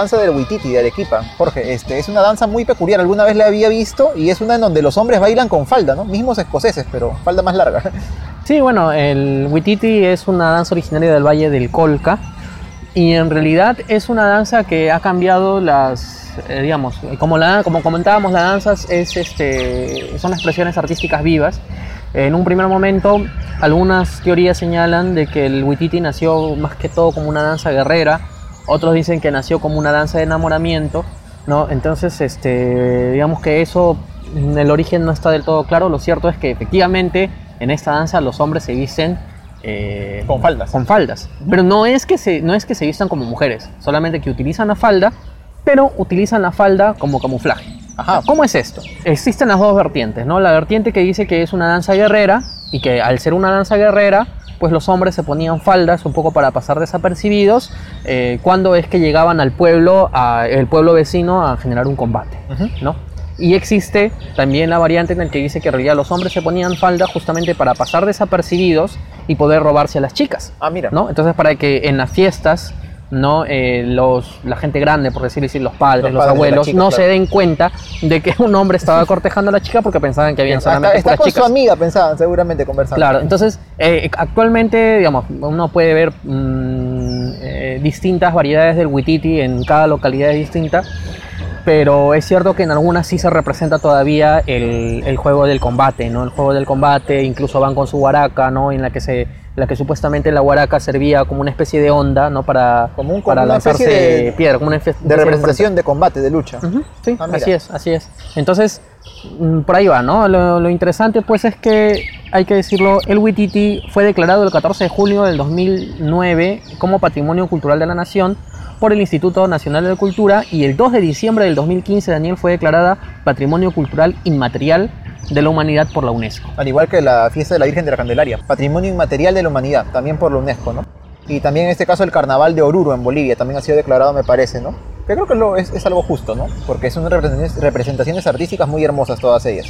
Danza del Huititi de Arequipa, Jorge, este, es una danza muy peculiar. Alguna vez la había visto y es una en donde los hombres bailan con falda, ¿no? Mismos escoceses, pero falda más larga. Sí, bueno, el Huititi es una danza originaria del Valle del Colca y en realidad es una danza que ha cambiado las, eh, digamos, como, la, como comentábamos, la danza es, este, son expresiones artísticas vivas. En un primer momento, algunas teorías señalan de que el Huititi nació más que todo como una danza guerrera, otros dicen que nació como una danza de enamoramiento, ¿no? Entonces, este, digamos que eso, el origen no está del todo claro, lo cierto es que efectivamente en esta danza los hombres se visten eh, Con faldas. Con faldas. Pero no es, que se, no es que se vistan como mujeres, solamente que utilizan la falda, pero utilizan la falda como camuflaje. Ajá. ¿Cómo es esto? Existen las dos vertientes, ¿no? La vertiente que dice que es una danza guerrera y que al ser una danza guerrera, pues los hombres se ponían faldas un poco para pasar desapercibidos eh, cuando es que llegaban al pueblo, a, el pueblo vecino a generar un combate. ¿no? Y existe también la variante en la que dice que en realidad los hombres se ponían falda justamente para pasar desapercibidos y poder robarse a las chicas. Ah, mira. ¿no? Entonces para que en las fiestas, ¿no? Eh, los, la gente grande, por decirlo así, los padres, Los padres abuelos, chica, no claro. se den cuenta de que un hombre estaba cortejando a la chica porque pensaban que habían Está, solamente está puras con chicas. su amiga, pensaban, seguramente conversando. Claro, entonces eh, actualmente, digamos, uno puede ver mm, eh, distintas variedades del Wititi en cada localidad distinta, pero es cierto que en algunas sí se representa todavía el, el juego del combate, ¿no? El juego del combate, incluso van con su guaraca, ¿no? En la que se la que supuestamente la guaraca servía como una especie de onda, ¿no? Para, Como un- como para una lanzarse de- piedra, como una especie De representación de combate, de lucha. Ujú, sí, Ah, así es, así es. Entonces, mm, por ahí va, ¿no? Lo, lo interesante pues es que, hay que decirlo, el Wititi fue declarado el 14 de julio del 2009 como Patrimonio Cultural de la Nación por el Instituto Nacional de Cultura y el 2 de diciembre del 2015 Daniel fue declarada Patrimonio Cultural Inmaterial de la Humanidad por la UNESCO. Al igual que la fiesta de la Virgen de la Candelaria, patrimonio inmaterial de la humanidad, también por la UNESCO, ¿no? Y también en este caso el carnaval de Oruro en Bolivia también ha sido declarado, me parece, ¿no? Que creo que lo- es, algo justo, ¿no? Porque son representaciones, representaciones artísticas muy hermosas todas ellas.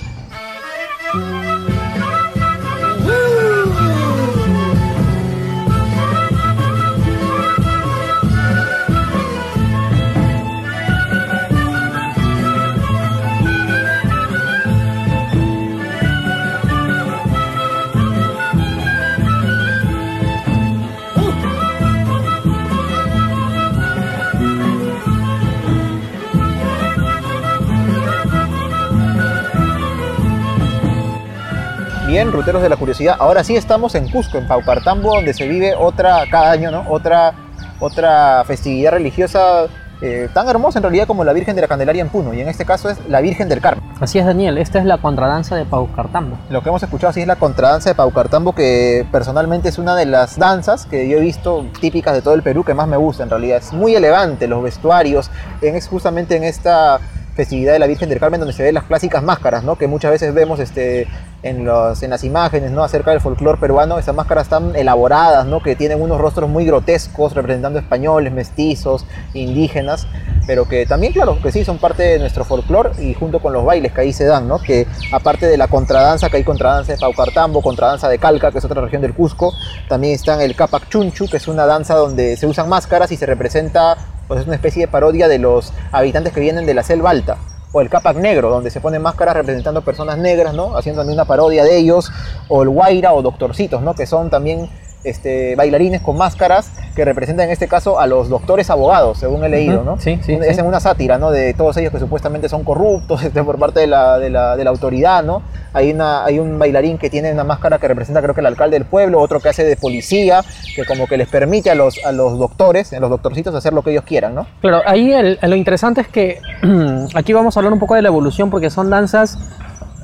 Bien, ruteros de la curiosidad. Ahora sí estamos en Cusco, en Paucartambo, donde se vive otra, cada año, ¿no? Otra, otra festividad religiosa eh, tan hermosa en realidad como la Virgen de la Candelaria en Puno. Y en este caso es la Virgen del Carmen. Así es Daniel, esta es la contradanza de Paucartambo. Lo que hemos escuchado así es la contradanza de Paucartambo, que personalmente es una de las danzas que yo he visto típicas de todo el Perú que más me gusta en realidad. Es muy elegante, los vestuarios, en, es justamente en esta festividad de la Virgen del Carmen donde se ven las clásicas máscaras, ¿no? Que muchas veces vemos este, en, los, en las imágenes, ¿no? Acerca del folclore peruano, esas máscaras tan elaboradas, ¿no? Que tienen unos rostros muy grotescos representando españoles, mestizos, indígenas, pero que también, claro, que sí, son parte de nuestro folclore y junto con los bailes que ahí se dan, ¿no? Que aparte de la contradanza, que hay contradanza de Paucartambo, contradanza de Calca, que es otra región del Cusco, también están el Capac Chunchu, que es una danza donde se usan máscaras y se representa, pues es una especie de parodia de los habitantes que vienen de la selva alta. O el Capac Negro, donde se ponen máscaras representando personas negras, ¿no? Haciendo una parodia de ellos. O el Guaira o Doctorcitos, ¿no? Que son también este, bailarines con máscaras que representan en este caso a los doctores abogados, según he leído, ¿no? sí, sí, es sí. en una sátira, ¿no? De todos ellos que supuestamente son corruptos este, por parte de la, de, la, de la autoridad, ¿no? Hay, una, hay un bailarín que tiene una máscara que representa creo que el alcalde del pueblo, otro que hace de policía, que como que les permite a los, a los doctores, a los doctorcitos hacer lo que ellos quieran, ¿no? Claro, ahí el- lo interesante es que aquí vamos a hablar un poco de la evolución porque son danzas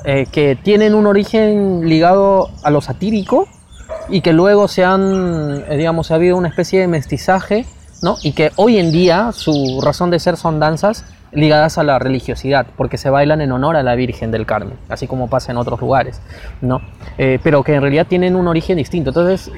eh, que tienen un origen ligado a lo satírico y que luego se han, eh, digamos, ha habido una especie de mestizaje, ¿no? Y que hoy en día su razón de ser son danzas ligadas a la religiosidad, porque se bailan en honor a la Virgen del Carmen, así como pasa en otros lugares, ¿no? Eh, pero que en realidad tienen un origen distinto. Entonces,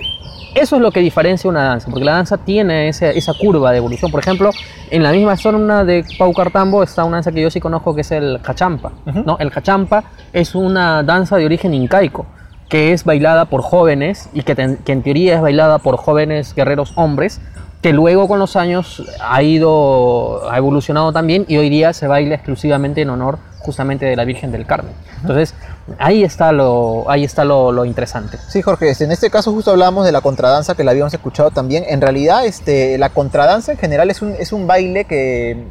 eso es lo que diferencia una danza, porque la danza tiene ese- esa curva de evolución. Por ejemplo, en la misma zona de Paucartambo está una danza que yo sí conozco que es el cachampa. ¿no? El cachampa es una danza de origen incaico, que es bailada por jóvenes y que, que en teoría es bailada por jóvenes guerreros hombres que luego con los años ha ido, ha evolucionado también y hoy día se baila exclusivamente en honor justamente de la Virgen del Carmen. Entonces, ahí está lo, ahí está lo, lo interesante. Sí, Jorge, este, en este caso justo hablábamos de la contradanza que la habíamos escuchado también. En realidad, este, la contradanza en general es un, es un baile que,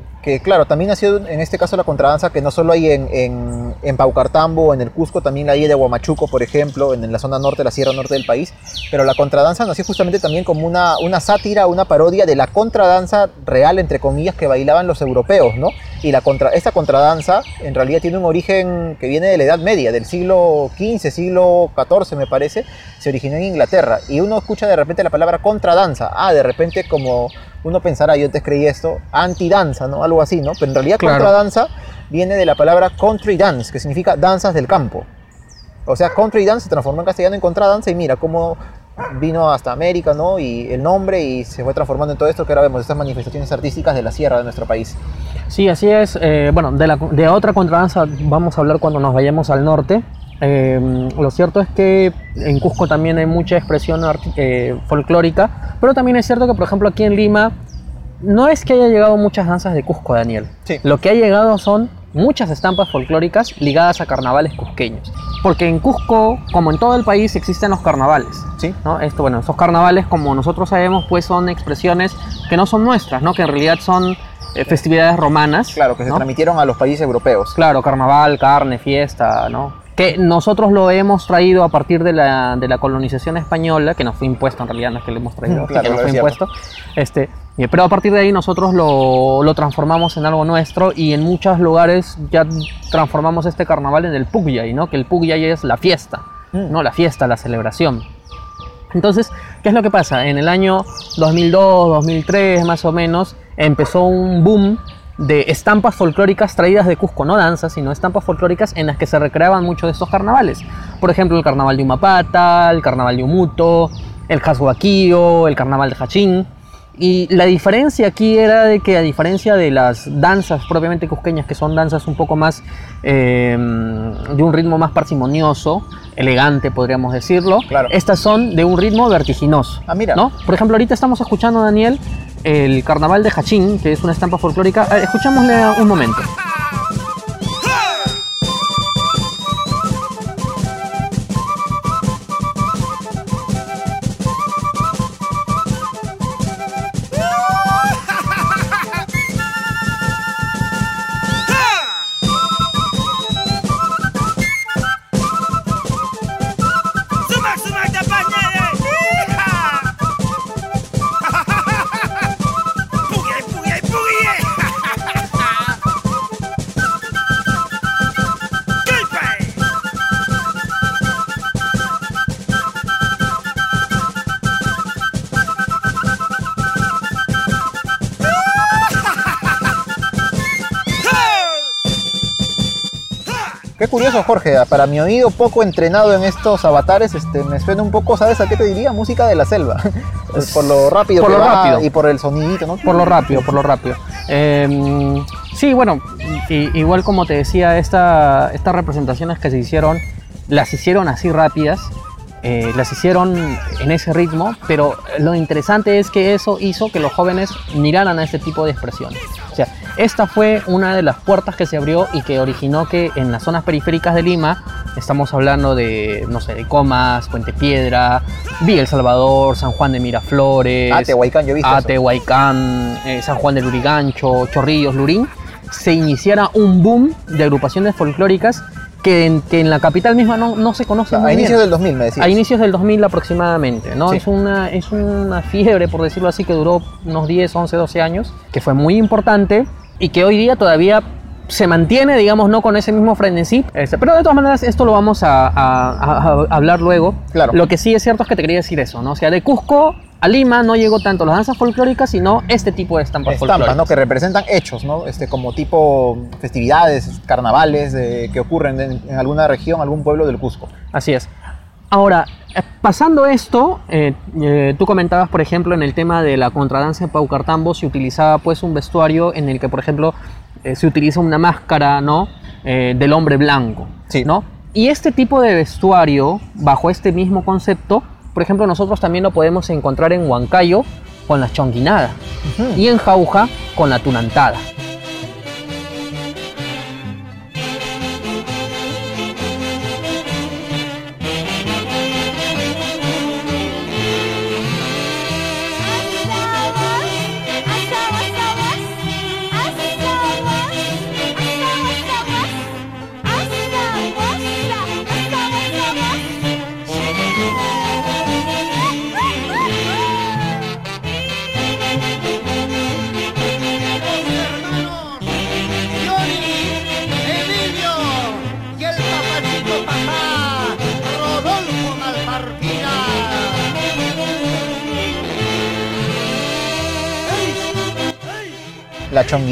claro, también ha sido en este caso la contradanza que no solo hay en, en, Paucartambo, en el Cusco, también la hay de Huamachuco, por ejemplo, en, en la zona norte, la sierra norte del país. Pero la contradanza nació justamente también como una, una sátira, una parodia de la contradanza real, entre comillas, que bailaban los europeos, ¿no? Y la contra, esta contradanza en realidad tiene un origen que viene de la Edad Media, del siglo XV, siglo XIV me parece, se originó en Inglaterra. Y uno escucha de repente la palabra contradanza, ah, de repente como uno pensará, yo antes creí esto, antidanza, ¿no? Algo así, ¿no? Pero en realidad Claro. contradanza viene de la palabra country dance, que significa danzas del campo. O sea, country dance se transformó en castellano en contradanza y mira cómo vino hasta América, ¿no? Y el nombre y se fue transformando en todo esto que ahora vemos, estas manifestaciones artísticas de la sierra de nuestro país. Sí, así es. Eh, bueno, de, la, de otra contradanza vamos a hablar cuando nos vayamos al norte. Eh, lo cierto es que en Cusco también hay mucha expresión eh, folclórica, pero también es cierto que, por ejemplo, aquí en Lima no es que haya llegado muchas danzas de Cusco, Daniel. Sí. Lo que ha llegado son muchas estampas folclóricas ligadas a carnavales cusqueños. Porque en Cusco, como en todo el país, existen los carnavales. ¿Sí? ¿no? Esto, bueno, esos carnavales, como nosotros sabemos, pues son expresiones que no son nuestras, ¿no? que en realidad son eh, festividades romanas. Claro, que se ¿no? transmitieron a los países europeos. Claro, carnaval, carne, fiesta, ¿no? Que nosotros lo hemos traído a partir de la, de la colonización española, que nos fue impuesto en realidad, no es que lo hemos traído, Claro, que nos fue impuesto. Este, pero a partir de ahí nosotros lo, lo transformamos en algo nuestro y en muchos lugares ya transformamos este carnaval en el Pugyay, ¿no? Que el Pugyay es la fiesta, Mm. ¿no? La fiesta, la celebración. Entonces, ¿qué es lo que pasa? En el año 2002, 2003 más o menos, empezó un boom de estampas folclóricas traídas de Cusco, no danzas, sino estampas folclóricas en las que se recreaban muchos de estos carnavales. Por ejemplo, el carnaval de Humapata, el carnaval de Umuto, el Jashuaquillo, el carnaval de Hachín. Y la diferencia aquí era de que a diferencia de las danzas propiamente cusqueñas, que son danzas un poco más eh, de un ritmo más parsimonioso, elegante podríamos decirlo, Claro. estas son de un ritmo vertiginoso. Ah, mira. ¿no? Por ejemplo, ahorita estamos escuchando, Daniel, el carnaval de Hachín, que es una estampa folclórica. Escuchémosle un momento. Jorge. Para mi oído poco entrenado en estos avatares, este, me suena un poco, ¿sabes a qué te diría? Música de la selva. por lo rápido Por que lo va rápido. y por el sonidito, ¿no? Por lo rápido, por lo rápido. Eh, sí, bueno, igual como te decía, esta, estas representaciones que se hicieron, las hicieron así rápidas, eh, las hicieron en ese ritmo, pero lo interesante es que eso hizo que los jóvenes miraran a este tipo de expresiones. Esta fue una de las puertas que se abrió y que originó que en las zonas periféricas de Lima, estamos hablando de, no sé, de Comas, Puente Piedra, Villa El Salvador, San Juan de Miraflores, Ah, Tehuaycán, yo he visto. Atehuaycán, eh, San Juan del Lurigancho, Chorrillos, Lurín, se iniciara un boom de agrupaciones folclóricas que en, que en la capital misma no, no se conoce A muy inicios del 2000 me decías. A inicios del 2000 aproximadamente, ¿no? Sí. Es, una, es una fiebre, por decirlo así, que duró unos 10, 11, 12 años, que fue muy importante y que hoy día todavía se mantiene, digamos, no con ese mismo frenesí. Este, pero de todas maneras, esto lo vamos a, a- a- a hablar luego. Claro. Lo que sí es cierto es que te quería decir eso, ¿no? O sea, de Cusco a Lima no llegó tanto las danzas folclóricas, sino este tipo de estampas, Estampas, folclóricas. ¿no? Que representan hechos, ¿no? Este, como tipo festividades, carnavales eh, que ocurren en, en alguna región, algún pueblo del Cusco. Así es. Ahora, eh, pasando esto, eh, eh, tú comentabas, por ejemplo, en el tema de la contradanza Paucartambo, se utilizaba pues un vestuario en el que, por ejemplo, eh, se utiliza una máscara, ¿no? Del hombre blanco, Sí. ¿no? Y este tipo de vestuario, bajo este mismo concepto, por ejemplo, nosotros también lo podemos encontrar en Huancayo con la chonguinada y en Jauja con la tunantada.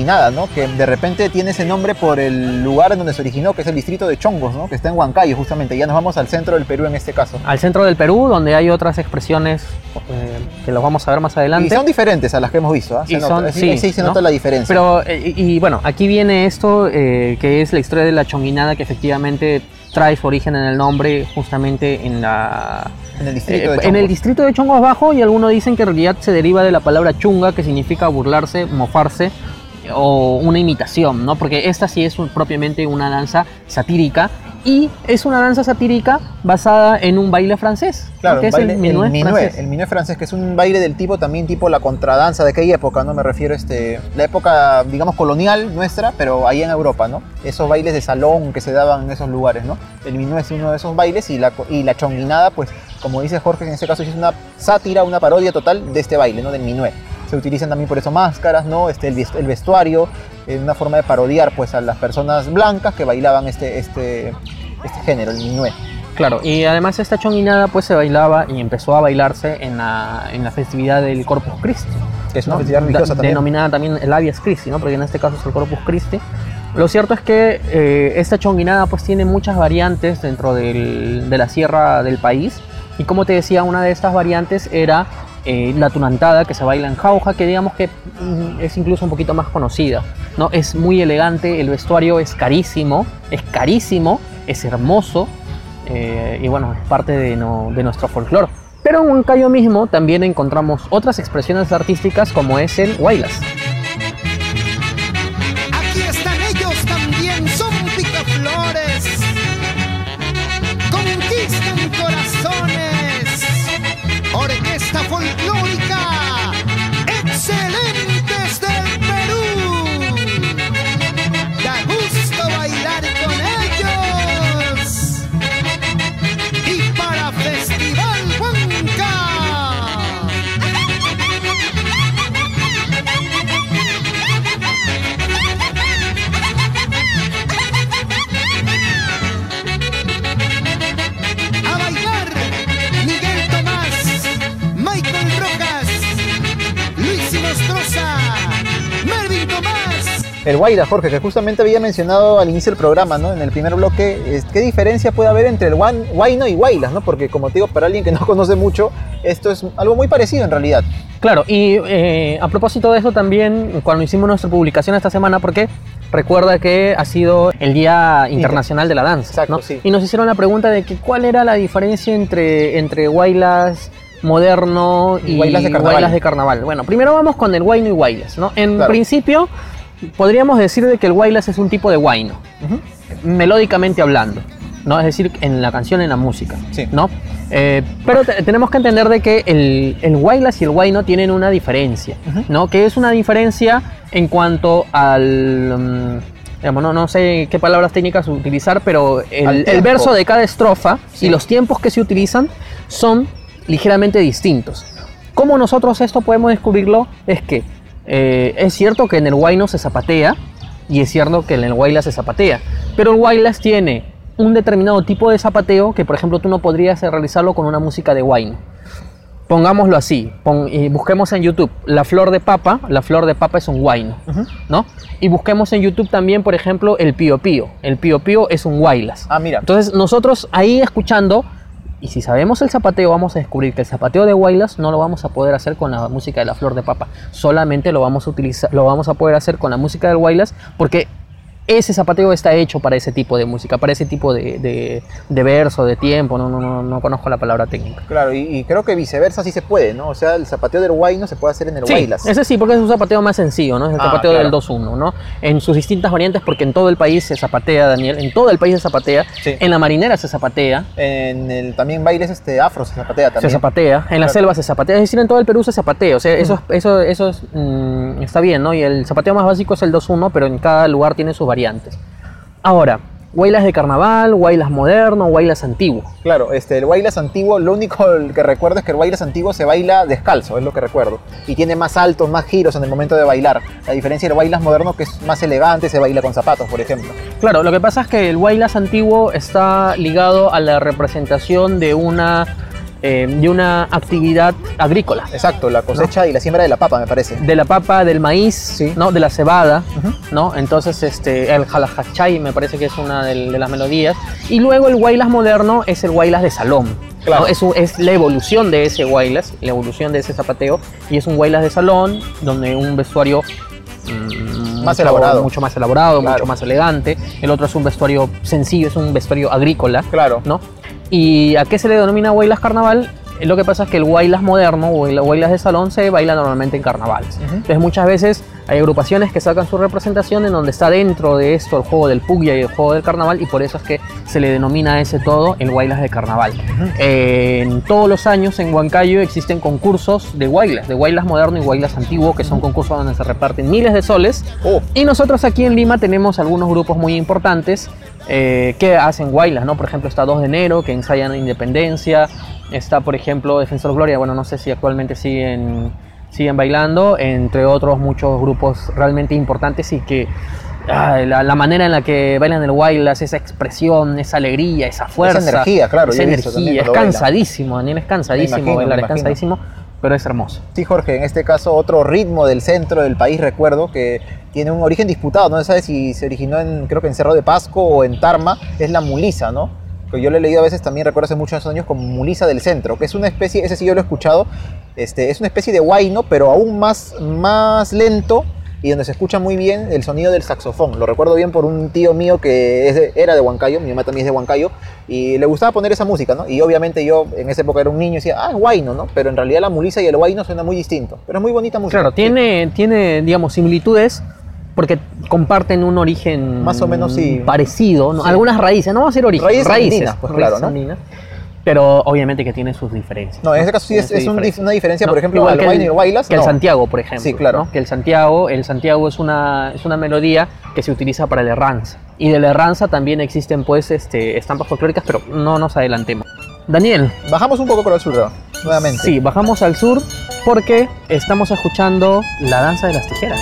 ¿No? Que de repente tiene ese nombre por el lugar en donde se originó, que es el distrito de Chongos, ¿no? Que está en Huancayo, justamente. Ya nos vamos al centro del Perú en este caso. Al centro del Perú, donde hay otras expresiones eh, que los vamos a ver más Y adelante. son diferentes a las que hemos visto. Se Y nota, son- sí, sí, sí se ¿no? nota la diferencia. Pero, eh, y, y bueno, aquí viene esto, eh, que es la historia de la chonguinada, que efectivamente trae su origen en el nombre justamente en la... en el distrito eh, de en el distrito de Chongos Bajo y algunos dicen que en realidad se deriva de la palabra chunga que significa burlarse, mofarse o una imitación, ¿no? Porque esta sí es un- propiamente una danza satírica y es una danza satírica basada en un baile francés. Claro, que es baile- el minuet francés. el minuet francés, que es un baile del tipo también tipo la contradanza de aquella época, ¿no? Me refiero a este, la época, digamos, colonial nuestra, pero ahí en Europa, ¿no? Esos bailes de salón que se daban en esos lugares, ¿no? El minuet es uno de esos bailes y la, y la chonguinada, pues, como dice Jorge, en este caso es una sátira, una parodia total de este baile, ¿no? Del minuet. Se utilizan también por eso máscaras, ¿no? Este, el, ves- el vestuario, eh, una forma de parodiar, pues, a las personas blancas que bailaban este, este, este género, el minuet. Claro, y además esta chonguinada pues se bailaba y empezó a bailarse en la, en la festividad del Corpus Christi. Que es una ¿no? festividad religiosa Da- también. Denominada también el Avias Christi, ¿no? porque en este caso es el Corpus Christi. Lo cierto es que eh, esta chonguinada pues tiene muchas variantes dentro del- de la sierra del país. Y como te decía, una de estas variantes era eh, la tunantada que se baila en jauja, que digamos que mm, es incluso un poquito más conocida. ¿no? Es muy elegante, el vestuario es carísimo, es carísimo, es hermoso. eh, y bueno, es parte de, nuestro folclore. Pero en Huancayo mismo también encontramos otras expresiones artísticas como es el huaylas. El Guaira, Jorge, que justamente había mencionado al inicio del programa, ¿no? En el primer bloque, ¿qué diferencia puede haber entre el guayno y guaylas, ¿no? Porque como te digo, para alguien que no conoce mucho, esto es algo muy parecido en realidad. Claro, y eh, a propósito de eso también, cuando hicimos nuestra publicación esta semana, porque recuerda que ha sido el Día Internacional de la Danza, Exacto, ¿no? sí. Y nos hicieron la pregunta de que cuál era la diferencia entre, entre guaylas moderno y, guaylas de carnaval. guaylas de carnaval. Bueno, primero vamos con el guayno y guaylas, ¿no? En Claro. principio, podríamos decir de que el guaylas es un tipo de guayno, Ujú. melódicamente hablando, ¿no? Es decir, en la canción, en la música, Sí. ¿no? Eh, pero te- tenemos que entender de que el, el guaylas y el guayno tienen una diferencia. ¿no? Que es una diferencia en cuanto al... digamos, no, no sé qué palabras técnicas utilizar, pero el, el verso de cada estrofa Sí. y los tiempos que se utilizan son ligeramente distintos. ¿Cómo nosotros esto podemos descubrirlo? Es que eh, es cierto que en el guayno se zapatea y es cierto que en el guaylas se zapatea, pero el guaylas tiene un determinado tipo de zapateo que, por ejemplo, tú no podrías realizarlo con una música de guayno. Pongámoslo así, pon- y busquemos en YouTube la flor de papa, la flor de papa es un guayno, Ujú. ¿no? Y busquemos en YouTube también, por ejemplo, el pío pío, el pío pío es un guaylas. Ah, mira. Entonces nosotros ahí escuchando, y si sabemos el zapateo, vamos a descubrir que el zapateo de Guaylas no lo vamos a poder hacer con la música de la flor de papa. Solamente lo vamos a utilizar, lo vamos a poder hacer con la música del Guaylas, porque ese zapateo está hecho para ese tipo de música, para ese tipo de, de- de verso, de tiempo, no, no, no, no conozco la palabra técnica. Claro, y, y creo que viceversa sí se puede, ¿no? O sea, el zapateo del huayno se puede hacer en el Sí, ese sí, porque es un zapateo más sencillo, ¿no? Es el Ah, zapateo claro. del 2-1, ¿no? En sus distintas variantes, porque en todo el país se zapatea, Daniel, en todo el país se zapatea, Sí. en la marinera se zapatea, En el también bailes este afro se zapatea se también. zapatea, en la Claro. selva se zapatea, es decir, en todo el Perú se zapatea, o sea, eso, es- eso, eso es, mm, está bien, ¿no? Y el zapateo más básico es el 2-1, pero en cada lugar tiene sus variantes. Ahora, guaylas de carnaval, guaylas moderno, guaylas antiguo. Claro, este, el bailas antiguo, lo único que recuerdo es que el bailas antiguo se baila descalzo, es lo que recuerdo. Y tiene más saltos, más giros en el momento de bailar. A diferencia del bailas moderno que es más elegante, se baila con zapatos, por ejemplo. Claro, lo que pasa es que el guaylas antiguo está ligado a la representación de una, eh, de una actividad agrícola. Exacto, la cosecha y la siembra de la papa, me parece. De la papa, del maíz, Sí. ¿no? de la cebada. ¿no? Entonces, este, el jalajachay me parece que es una de, las melodías. Y luego el guaylas moderno es el guaylas de salón. ¿no? Claro. Es, un- es la evolución de ese guaylas, la evolución de ese zapateo. Y es un guaylas de salón donde un vestuario mm, Más mucho- elaborado. Mucho más elaborado, Claro. mucho más elegante. El otro es un vestuario sencillo, es un vestuario agrícola. Claro. ¿no? ¿Y a qué se le denomina Guaylas Carnaval? Eh, Lo que pasa es que el Guaylas moderno o el Guaylas de salón se baila normalmente en carnavales. Entonces muchas veces hay agrupaciones que sacan su representación en donde está dentro de esto el juego del puglia y el juego del carnaval y por eso es que se le denomina a ese todo el Guaylas de carnaval. Eh, en todos los años en Huancayo existen concursos de Guaylas, de Guaylas moderno y Guaylas antiguo, que son concursos donde se reparten miles de soles Oh, y nosotros aquí en Lima tenemos algunos grupos muy importantes eh, que hacen guaylas, ¿no? Por ejemplo, está 2 de enero, que ensayan Independencia. Está, por ejemplo, Defensor Gloria, bueno, no sé si actualmente siguen, siguen bailando, entre otros muchos grupos realmente importantes y que ah, la, la manera en la que bailan el guaylas, esa expresión, esa alegría, esa fuerza. energía, claro, Esa energía, es cansadísimo, Daniel, es cansadísimo imagino, bailar, me es cansadísimo, pero es hermoso. Sí, Jorge, en este caso otro ritmo del centro del país, recuerdo, que tiene un origen disputado, no se sabe si se originó en, creo que en Cerro de Pasco o en Tarma, es la mulisa, ¿no? Que yo lo he leído a veces también, recuerdo hace muchos años, como mulisa del centro, que es una especie, ese sí yo lo he escuchado, este, es una especie de huayno, pero aún más, más lento y donde se escucha muy bien el sonido del saxofón. Lo recuerdo bien por un tío mío que es de- era de Huancayo, mi mamá también es de Huancayo, y le gustaba poner esa música, ¿no? Y obviamente yo en esa época era un niño y decía, ah, es huayno, ¿no? Pero en realidad la mulisa y el huayno suena muy distinto, pero es muy bonita música. Claro, tiene, tiene, digamos, similitudes porque comparten un origen Más o menos, sí. parecido, ¿no? Sí. algunas raíces, no vamos a decir origen, Raíces raíces, andinas, pues, raíces claro, ¿no? andinas, pero obviamente que tiene sus diferencias. No, en este caso sí es, es un una diferencia, No, por ejemplo, igual al el- el huaylas, que el no. Santiago, por ejemplo. Sí, claro. ¿no? Que el Santiago, el Santiago es una, es una melodía que se utiliza para el Herranza. Y de la Herranza también existen pues este, estampas folclóricas, pero no nos adelantemos. Daniel, Bajamos un poco por el sur, nuevamente. sí, bajamos al sur porque estamos escuchando la danza de las tijeras.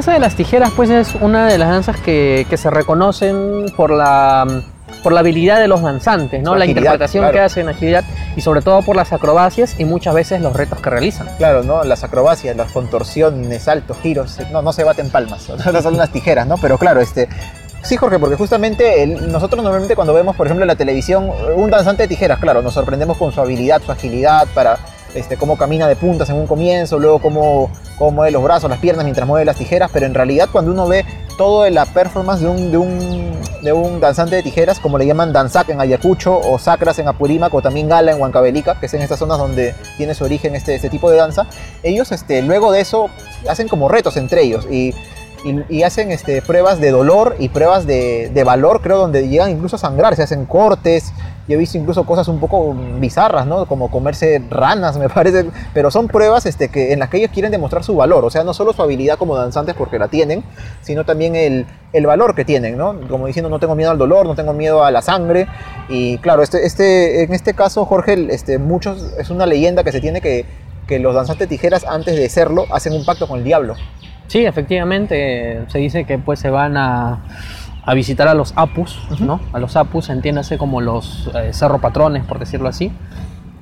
Danza de las tijeras, pues, es una de las danzas que, que se reconocen por la, por la habilidad de los danzantes, ¿no? Su La agilidad, interpretación claro. que hacen, agilidad, y sobre todo por las acrobacias y muchas veces los retos que realizan. Claro, ¿no? Las acrobacias, las contorsiones, saltos, giros, no, no se baten palmas, no son las tijeras, ¿no? Pero claro, este... Sí, Jorge, porque justamente el- nosotros normalmente cuando vemos, por ejemplo, en la televisión, un danzante de tijeras, claro, nos sorprendemos con su habilidad, su agilidad, para este, cómo camina de puntas en un comienzo, luego cómo, mueve los brazos, las piernas mientras mueve las tijeras, pero en realidad cuando uno ve toda la performance de un, danzante de tijeras, como le llaman danzac en Ayacucho, o sacras en Apurímac, o también gala en Huancavelica, que es en estas zonas donde tiene su origen este, este tipo de danza, ellos este, luego de eso hacen como retos entre ellos y, y- y hacen este, pruebas de dolor y pruebas de, de valor, creo, donde llegan incluso a sangrar, se hacen cortes. Yo he visto incluso cosas un poco bizarras, ¿no? Como comerse ranas, me parece. Pero son pruebas este, que, en las que ellos quieren demostrar su valor. O sea, no solo su habilidad como danzantes porque la tienen, sino también el, el valor que tienen, ¿no? Como diciendo, no tengo miedo al dolor, no tengo miedo a la sangre. Y claro, este, este, en este caso, Jorge, este, muchos, es una leyenda que se tiene que, que los danzantes tijeras, antes de serlo, hacen un pacto con el diablo. Sí, efectivamente, se dice que pues se van a, a visitar a los apus, ¿no? A los apus, entiéndase como los eh, cerro patrones, por decirlo así,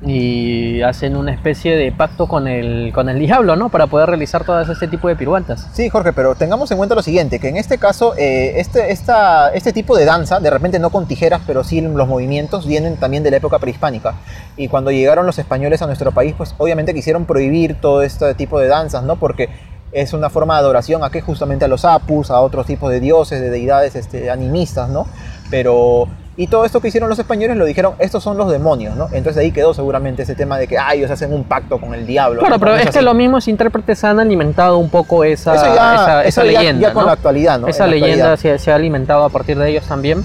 y hacen una especie de pacto con el, con el diablo, ¿no? Para poder realizar todo este tipo de piruetas. Sí, Jorge, pero tengamos en cuenta lo siguiente, que en este caso, eh, este, esta, este tipo de danza, de repente no con tijeras, pero sí los movimientos, vienen también de la época prehispánica. Y cuando llegaron los españoles a nuestro país, pues obviamente quisieron prohibir todo este tipo de danzas, ¿no? Porque es una forma de adoración a que justamente a los apus, a otros tipos de dioses, de deidades este, animistas, ¿no? Pero y todo esto que hicieron los españoles lo dijeron, estos son los demonios, ¿no? Entonces ahí quedó seguramente ese tema de que, ah, ellos hacen un pacto con el diablo. Claro, ¿no? pero Es es que así. los mismos intérpretes han alimentado un poco esa, Eso ya, esa, eso esa ya- leyenda. ya con ¿no? la actualidad, ¿no? Esa En leyenda se, se ha alimentado a partir de ellos también.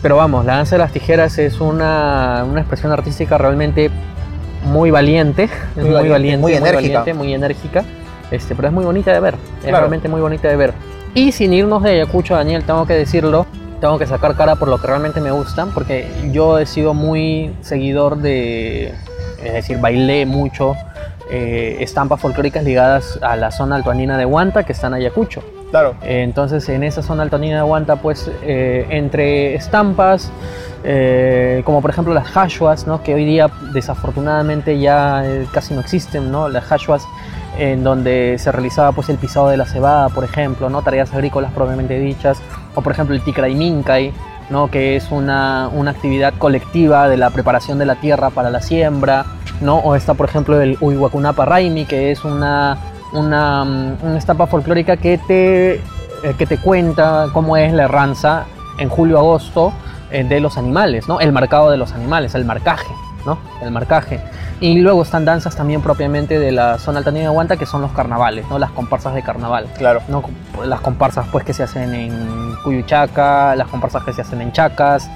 Pero vamos, la danza de las tijeras es una, una expresión artística realmente muy valiente, Muy muy, valiente, valiente, muy muy, enérgica. valiente, muy enérgica, este, pero es muy bonita de ver, es Claro. realmente muy bonita de ver. Y sin irnos de Ayacucho, Daniel, tengo que decirlo, tengo que sacar cara por lo que realmente me gusta, porque yo he sido muy seguidor de, es decir, bailé mucho eh, estampas folclóricas ligadas a la zona altoandina de Huanta, que está en Ayacucho. Claro. Eh, Entonces, en esa zona altonina de Huanta, pues, eh, entre estampas, como por ejemplo las hashuas, ¿no? que hoy día desafortunadamente ya casi no existen, ¿no? las hashuas en donde se realizaba pues el pisado de la cebada, por ejemplo, ¿no? tareas agrícolas propiamente dichas, o por ejemplo el tikraiminkai, ¿no? que es una, una actividad colectiva de la preparación de la tierra para la siembra, ¿no? o está por ejemplo el Uiwakunapa Raimi, que es una, una, mm, una estampa folclórica que te, eh, que te cuenta cómo es la erranza en julio-agosto eh, de los animales, ¿no? el marcado de los animales, el marcaje. ¿no? El marcaje. Y luego están danzas también propiamente de la zona altanera de Huanta, que son los carnavales, ¿no? Las comparsas de carnaval. Claro. ¿no? Las comparsas pues que se hacen en Cuyuchaca, las comparsas que se hacen en Chacas.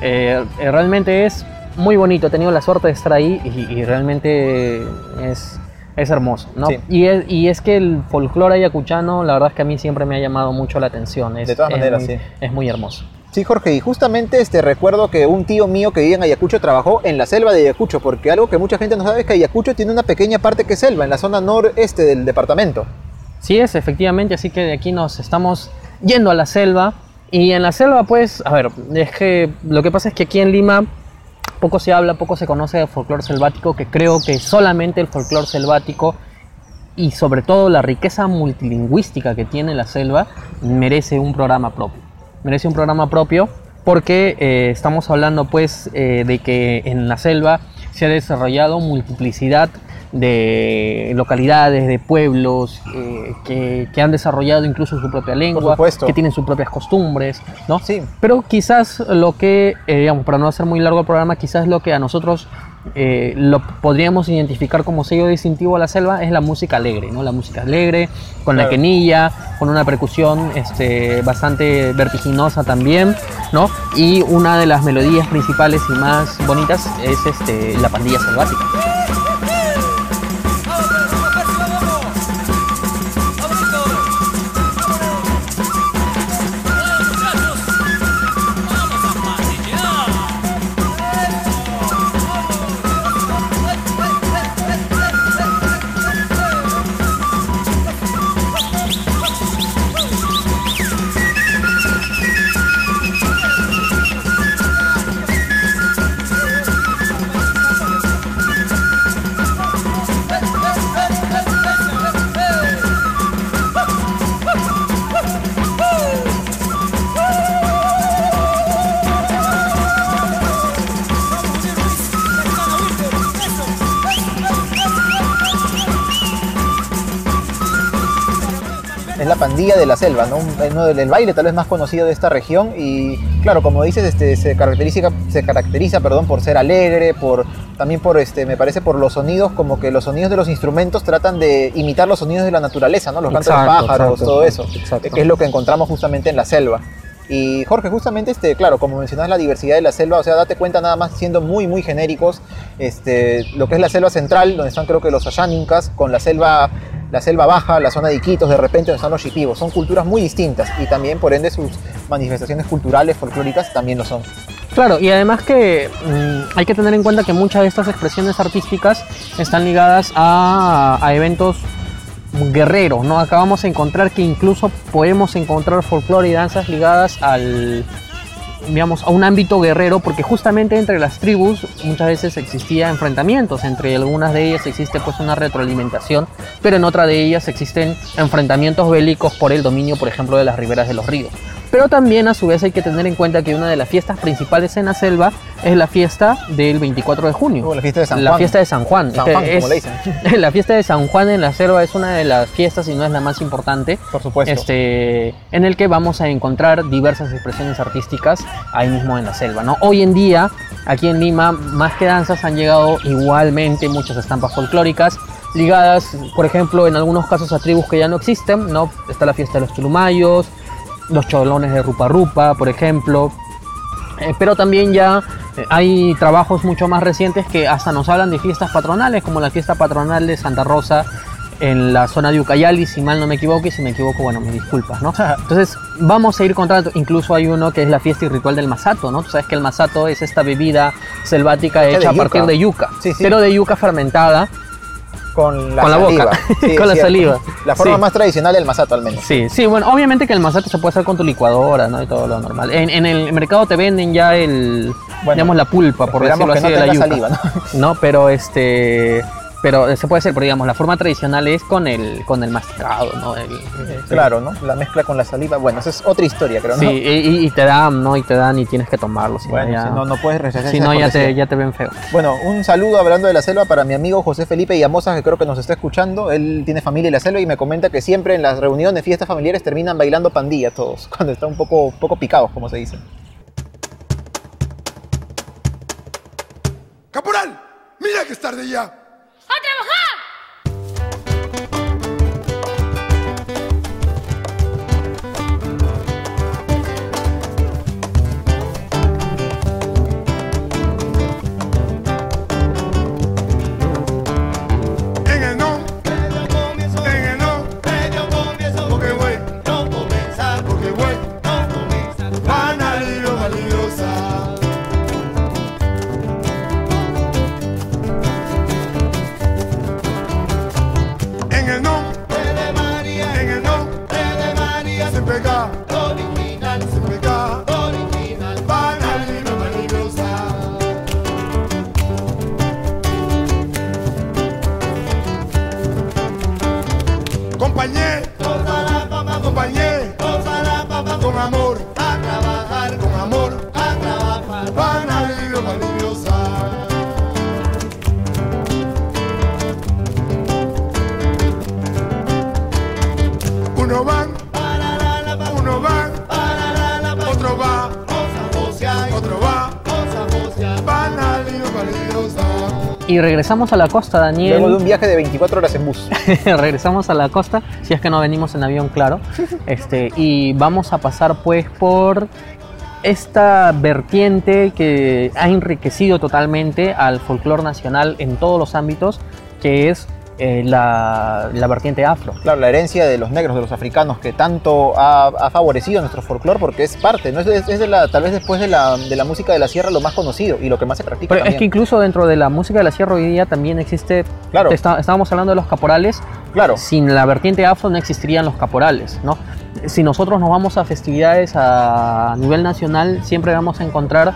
Eh, eh, realmente es muy bonito, he tenido la suerte de estar ahí y, y realmente es, es hermoso. ¿no? Sí. Y, es, y es que el folclore ayacuchano, la verdad es que a mí siempre me ha llamado mucho la atención. Es, De todas es maneras, muy- sí. Es muy hermoso. Sí, Jorge, y justamente este, recuerdo que un tío mío que vive en Ayacucho trabajó en la selva de Ayacucho, porque algo que mucha gente no sabe es que Ayacucho tiene una pequeña parte que es selva, en la zona noreste del departamento. Sí es, efectivamente, así que de aquí nos estamos yendo a la selva. Y en la selva, pues, a ver, es que lo que pasa es que aquí en Lima poco se habla, poco se conoce de folclore selvático, que creo que solamente el folclore selvático y sobre todo la riqueza multilingüística que tiene la selva merece un programa propio. Merece un programa propio porque eh, estamos hablando pues eh, de que en la selva se ha desarrollado multiplicidad de localidades, de pueblos eh, que, que han desarrollado incluso su propia lengua, que tienen sus propias costumbres, ¿no? Sí. Pero quizás lo que, digamos, para no hacer muy largo el programa, quizás lo que a nosotros eh, lo podríamos identificar como sello distintivo a la selva es la música alegre, ¿no? La música alegre, con la quenilla, con una percusión este, bastante vertiginosa también, ¿no? Y una de las melodías principales y más bonitas es este, la pandilla selvática. De la selva, ¿no? Uno del el baile tal vez más conocido de esta región y claro, como dices, este, se caracteriza, se caracteriza perdón, por ser alegre, por, también por, este, me parece, por los sonidos, como que los sonidos de los instrumentos tratan de imitar los sonidos de la naturaleza, ¿no? Los cantos de pájaros, exacto, todo eso, exacto. que es lo que encontramos justamente en la selva. Y Jorge, justamente, este, claro, como mencionas la diversidad de la selva, o sea, date cuenta nada más siendo muy, muy genéricos, este, lo que es la selva central, donde están creo que los Ayánincas, con la selva, la selva baja, la zona de Iquitos, de repente donde están los. Son culturas muy distintas y también, por ende, sus manifestaciones culturales, folclóricas, también lo son. Claro, y además que mm, hay que tener en cuenta que muchas de estas expresiones artísticas están ligadas a, a eventos guerreros, ¿no? Acá vamos a encontrar que incluso podemos encontrar folclore y danzas ligadas al, a un ámbito guerrero, porque justamente entre las tribus muchas veces existía enfrentamientos, entre algunas de ellas existe pues una retroalimentación, pero en otra de ellas existen enfrentamientos bélicos por el dominio, por ejemplo, de las riberas de los ríos. Pero también a su vez hay que tener en cuenta que una de las fiestas principales en la selva es la fiesta del 24 de junio. Oh, la fiesta de San La Juan. fiesta de San Juan. San Este como es- le dicen. la fiesta de San Juan en la selva es una de las fiestas, y no es la más importante, Por supuesto. este, en el que vamos a encontrar diversas expresiones artísticas ahí mismo en la selva. ¿no? Hoy en día, aquí en Lima, más que danzas, han llegado igualmente muchas estampas folclóricas ligadas, por ejemplo, en algunos casos a tribus que ya no existen. ¿no? Está la fiesta de los chulumayos, los cholones de Rupa Rupa, por ejemplo. Eh, pero también ya eh, hay trabajos mucho más recientes que hasta nos hablan de fiestas patronales, como la fiesta patronal de Santa Rosa en la zona de Ucayali, si mal no me equivoco, y si me equivoco, bueno, me disculpas, ¿no? Entonces, vamos a ir contra, incluso hay uno que es la fiesta y ritual del masato, ¿no? Tú sabes que el masato es esta bebida selvática hecha a partir de yuca, Sí, sí. pero de yuca fermentada. Con la Con la saliva. boca, Sí, con la saliva. La forma Sí. más tradicional del masato, al menos. Sí, sí, bueno, obviamente que el masato se puede hacer con tu licuadora, ¿no? Y todo lo normal. En, en el mercado te venden ya el, Bueno, digamos, la pulpa, por decirlo que así, no de la yuca. saliva, ¿no? pero este... Pero se puede hacer, pero digamos, la forma tradicional es con el, con el masticado, ¿no? El- el- Claro, ¿no? La mezcla con la saliva. Bueno, esa es otra historia, creo, ¿no? Sí, y, te dan, ¿no? Y te dan y tienes que tomarlo, si Bueno, no ya, si no, no puedes rechazar si no, ya, te, ya te ven feo. Bueno, un saludo hablando de la selva para mi amigo José Felipe Yamosa, que creo que nos está escuchando. Él tiene familia en la selva y me comenta que siempre en las reuniones, fiestas familiares, terminan bailando pandilla todos, cuando están un poco, un poco picados, como se dice. Caporal, mira que es tarde ya. ¡A Y regresamos a la costa, Daniel. Luego de un viaje de 24 horas en bus. regresamos a la costa, si es que no venimos en avión, claro. Este, y vamos a pasar pues por esta vertiente que ha enriquecido totalmente al folclore nacional en todos los ámbitos, que es eh, la, la vertiente afro. Claro, la herencia de los negros, de los africanos, que tanto ha, ha favorecido nuestro folclore porque es parte, ¿no? Es, es- es de la, tal vez después de la, de la música de la sierra lo más conocido y lo que más se practica Pero es también. que incluso dentro de la música de la sierra hoy día también existe, Claro. está- estábamos hablando de los caporales, Claro. sin la vertiente afro no existirían los caporales, ¿no? Si nosotros nos vamos a festividades a nivel nacional, siempre vamos a encontrar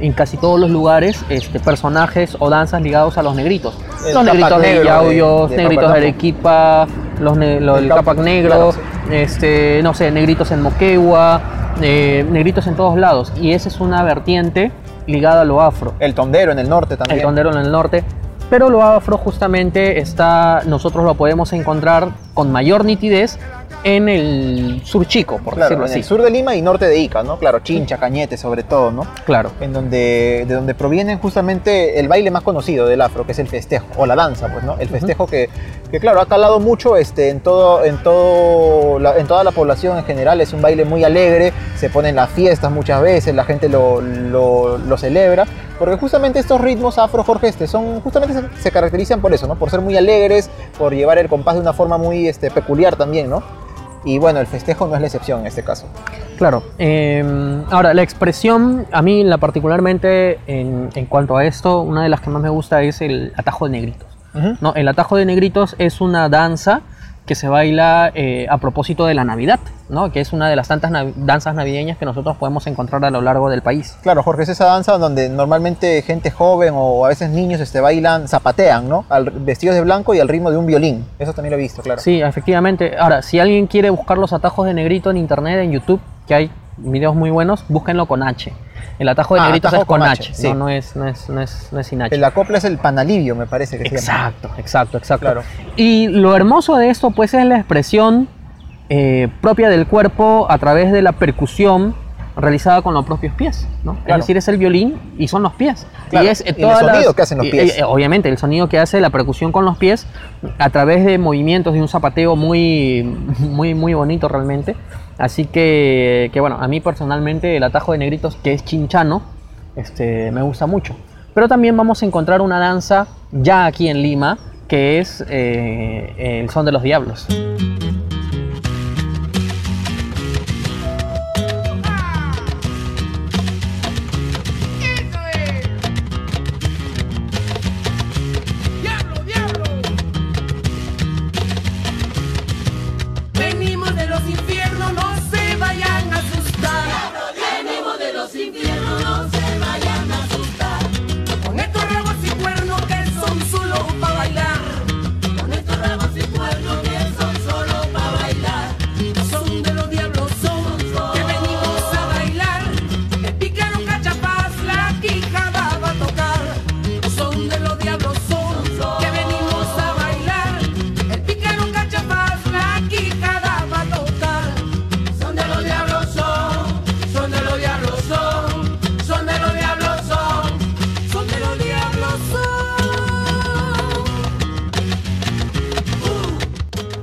en casi todos los lugares este, personajes o danzas ligados a los negritos. El los negritos de Yauyos, negritos de. Arequipa, los ne- lo- El el Capac- Capac negro, claro, sí. este, no sé, negritos en Moquegua, eh, negritos en todos lados. Y esa es una vertiente ligada a lo afro El tondero en el norte también. el tondero en el norte. Pero lo afro justamente está, nosotros lo podemos encontrar con mayor nitidez en el sur chico, por Claro, decirlo en así. el sur de Lima y norte de Ica, ¿no? Claro, Chincha, Cañete sobre todo, ¿no? Claro. En donde, de donde proviene justamente el baile más conocido del afro, que es el festejo, o la danza, pues, ¿no? El festejo que, que, claro, ha calado mucho este, en, todo, en, todo en toda la población en general, es un baile muy alegre, se ponen las fiestas muchas veces, la gente lo, lo, celebra, porque justamente estos ritmos afro, Jorge, este, son, justamente se, caracterizan por eso, ¿no? Por ser muy alegres, por llevar el compás de una forma muy este, peculiar también, ¿no? y bueno, el festejo no es la excepción en este caso. Claro. eh, ahora, la expresión, a mí la particularmente en, en cuanto a esto, una de las que más me gusta es el atajo de ¿no? El atajo de negritos es una danza que se baila eh, a propósito de la Navidad, ¿no? que es una de las tantas nav- danzas navideñas que nosotros podemos encontrar a lo largo del país. Claro, Jorge, es esa danza donde normalmente gente joven o a veces niños este, bailan, zapatean, ¿no? Al, vestidos de blanco y al ritmo de un violín. Eso también lo he visto, claro. Sí, efectivamente. Ahora, si alguien quiere buscar los atajos de negrito en internet, en YouTube, que hay videos muy buenos, búsquenlo con H. El atajo de Ah, negritos atajo es con con H, H, sí. no, no, es, no, es, no, es, no es sin H. El acopla es el panalivio, me parece que se llama. Exacto, exacto, exacto. Claro. Y lo hermoso de esto, pues, es la expresión eh, propia del cuerpo a través de la percusión realizada con los propios pies, ¿no? Claro. Es decir, es el violín y son los pies. Claro, Y es eh, y el sonido las- que hacen los y- pies. eh, obviamente, el sonido que hace la percusión con los pies a través de movimientos de un zapateo muy, muy, muy bonito realmente. Así que, bueno, a mí personalmente el atajo de negritos, que es chinchano, este, me gusta mucho. Pero también vamos a encontrar una danza ya aquí en Lima, que es eh, el son de los diablos.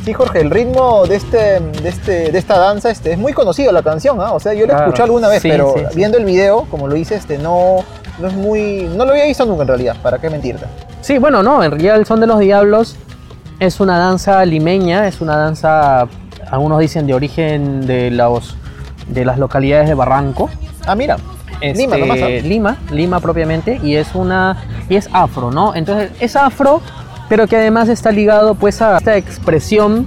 Sí, Jorge, el ritmo de este, de este, de esta danza, este, es muy conocido la canción, ¿ah? O sea, yo la Claro, escuché alguna vez, sí, pero sí, sí. viendo el video, como lo hice, este, no, no es muy, no lo había visto nunca en realidad. ¿Para qué mentirte? Sí, bueno, no, en realidad el son de los diablos es una danza limeña, es una danza, algunos dicen de origen de, los, de las localidades de Barranco. Ah, mira, Este, Lima, nomás. ¿ah? Lima, Lima propiamente, y es una y es afro, ¿no? Entonces es afro, pero que además está ligado pues a esta expresión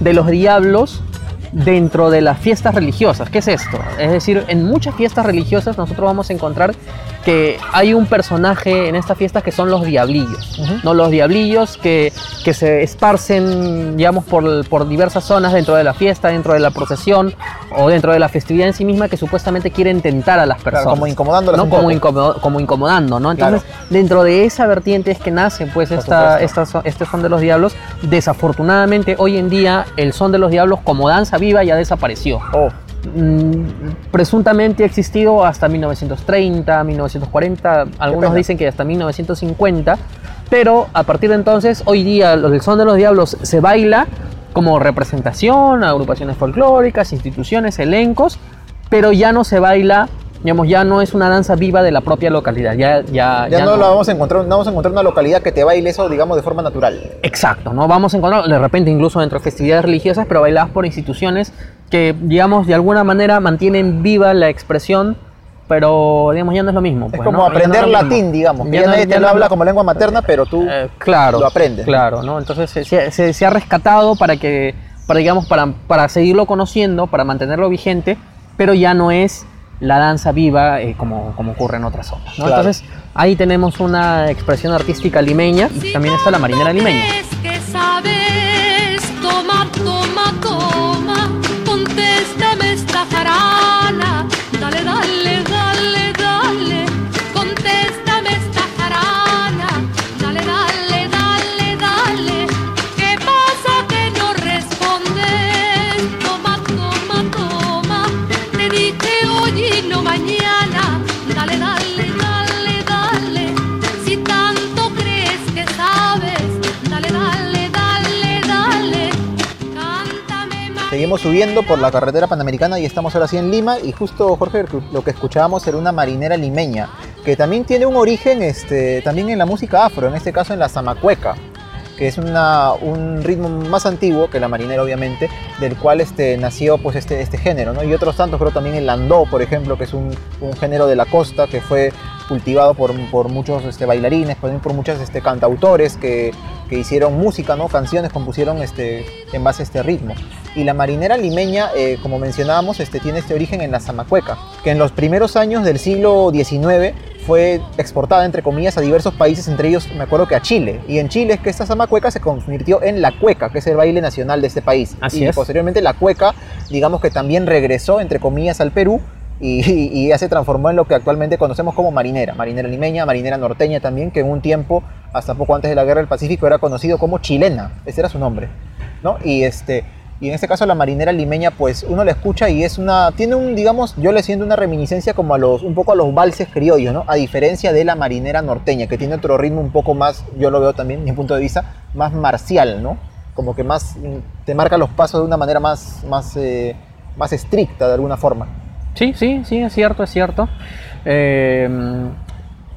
de los diablos dentro de las fiestas religiosas. ¿Qué es esto? Es decir, en muchas fiestas religiosas nosotros vamos a encontrar que hay un personaje en estas fiestas que son los diablillos. ¿no? Los diablillos que, que se esparcen, digamos, por, por diversas zonas dentro de la fiesta, dentro de la procesión o dentro de la festividad en sí misma que supuestamente quieren tentar a las Claro, personas. como incomodándolas ¿no? como, incomodo- como incomodando, ¿no? Entonces, dentro de esa vertiente es que nace pues esta, este son de los diablos. Desafortunadamente, hoy en día el son de los diablos como danza viva ya desapareció. Oh, Mm, presuntamente ha existido hasta 1930, 1940, algunos dicen que hasta 1950, pero a partir de entonces, hoy día el son de los diablos se baila como representación, agrupaciones folclóricas, instituciones, elencos, pero ya no se baila, digamos, ya no es una danza viva de la propia localidad, ya, ya, ya, no, la vamos a encontrar, no vamos a encontrar una localidad que te baile eso, digamos, de forma natural. Exacto, ¿no? Vamos a encontrar de repente incluso dentro de festividades religiosas, pero bailadas por instituciones que, digamos, de alguna manera mantienen viva la expresión, pero, digamos, ya no es lo mismo. Es pues, como ¿no? No aprender es lo mismo. latín, digamos. Que Ya ya, no- nadie ya te lo no- habla como lengua materna, pero tú Eh, claro, lo aprendes. Claro, ¿no? Entonces se, se- se- se ha rescatado para que, para, digamos, para, para seguirlo conociendo, para mantenerlo vigente, pero ya no es la danza viva eh, como, como ocurre en otras zonas. ¿no? Claro. Entonces ahí tenemos una expresión artística limeña y también está la marinera limeña. Seguimos subiendo por la carretera panamericana y estamos ahora sí en Lima. Y justo Jorge lo que escuchábamos era una marinera limeña que también tiene un origen este, también en la música afro, en este caso en la zamacueca, que es un ritmo más antiguo que la marinera obviamente, del cual este, nació pues este, este género, ¿no? Y otros tantos, pero también el landó, por ejemplo, que es un, un género de la costa que fue cultivado por, por muchos este, bailarines, también por muchos este, cantautores que, que hicieron música, ¿no? canciones, compusieron este, en base a este ritmo. Y la marinera limeña, eh, como mencionábamos, este, tiene este origen en la Zamacueca, que en los primeros años del siglo XIX fue exportada, entre comillas, a diversos países, entre ellos me acuerdo que a Chile. Y en Chile es que esta zamacueca se convirtió en la cueca, que es el baile nacional de este país. Así y es. posteriormente la cueca, digamos que también regresó, entre comillas, al Perú. Y, y ya se transformó en lo que actualmente conocemos como marinera, marinera limeña, marinera norteña también, que en un tiempo, hasta poco antes de la Guerra del Pacífico, era conocido como chilena, ese era su nombre, ¿no? Y este, y en este caso la marinera limeña, pues uno la escucha y es una, tiene un, digamos, yo le siento una reminiscencia como a los, un poco a los valses criollos, ¿no? A diferencia de la marinera norteña, que tiene otro ritmo un poco más, yo lo veo también, desde mi punto de vista, más marcial, ¿no? Como que más, mm, te marca los pasos de una manera más, más, eh, más estricta de alguna forma. Sí, sí, sí, es cierto, es cierto. Eh,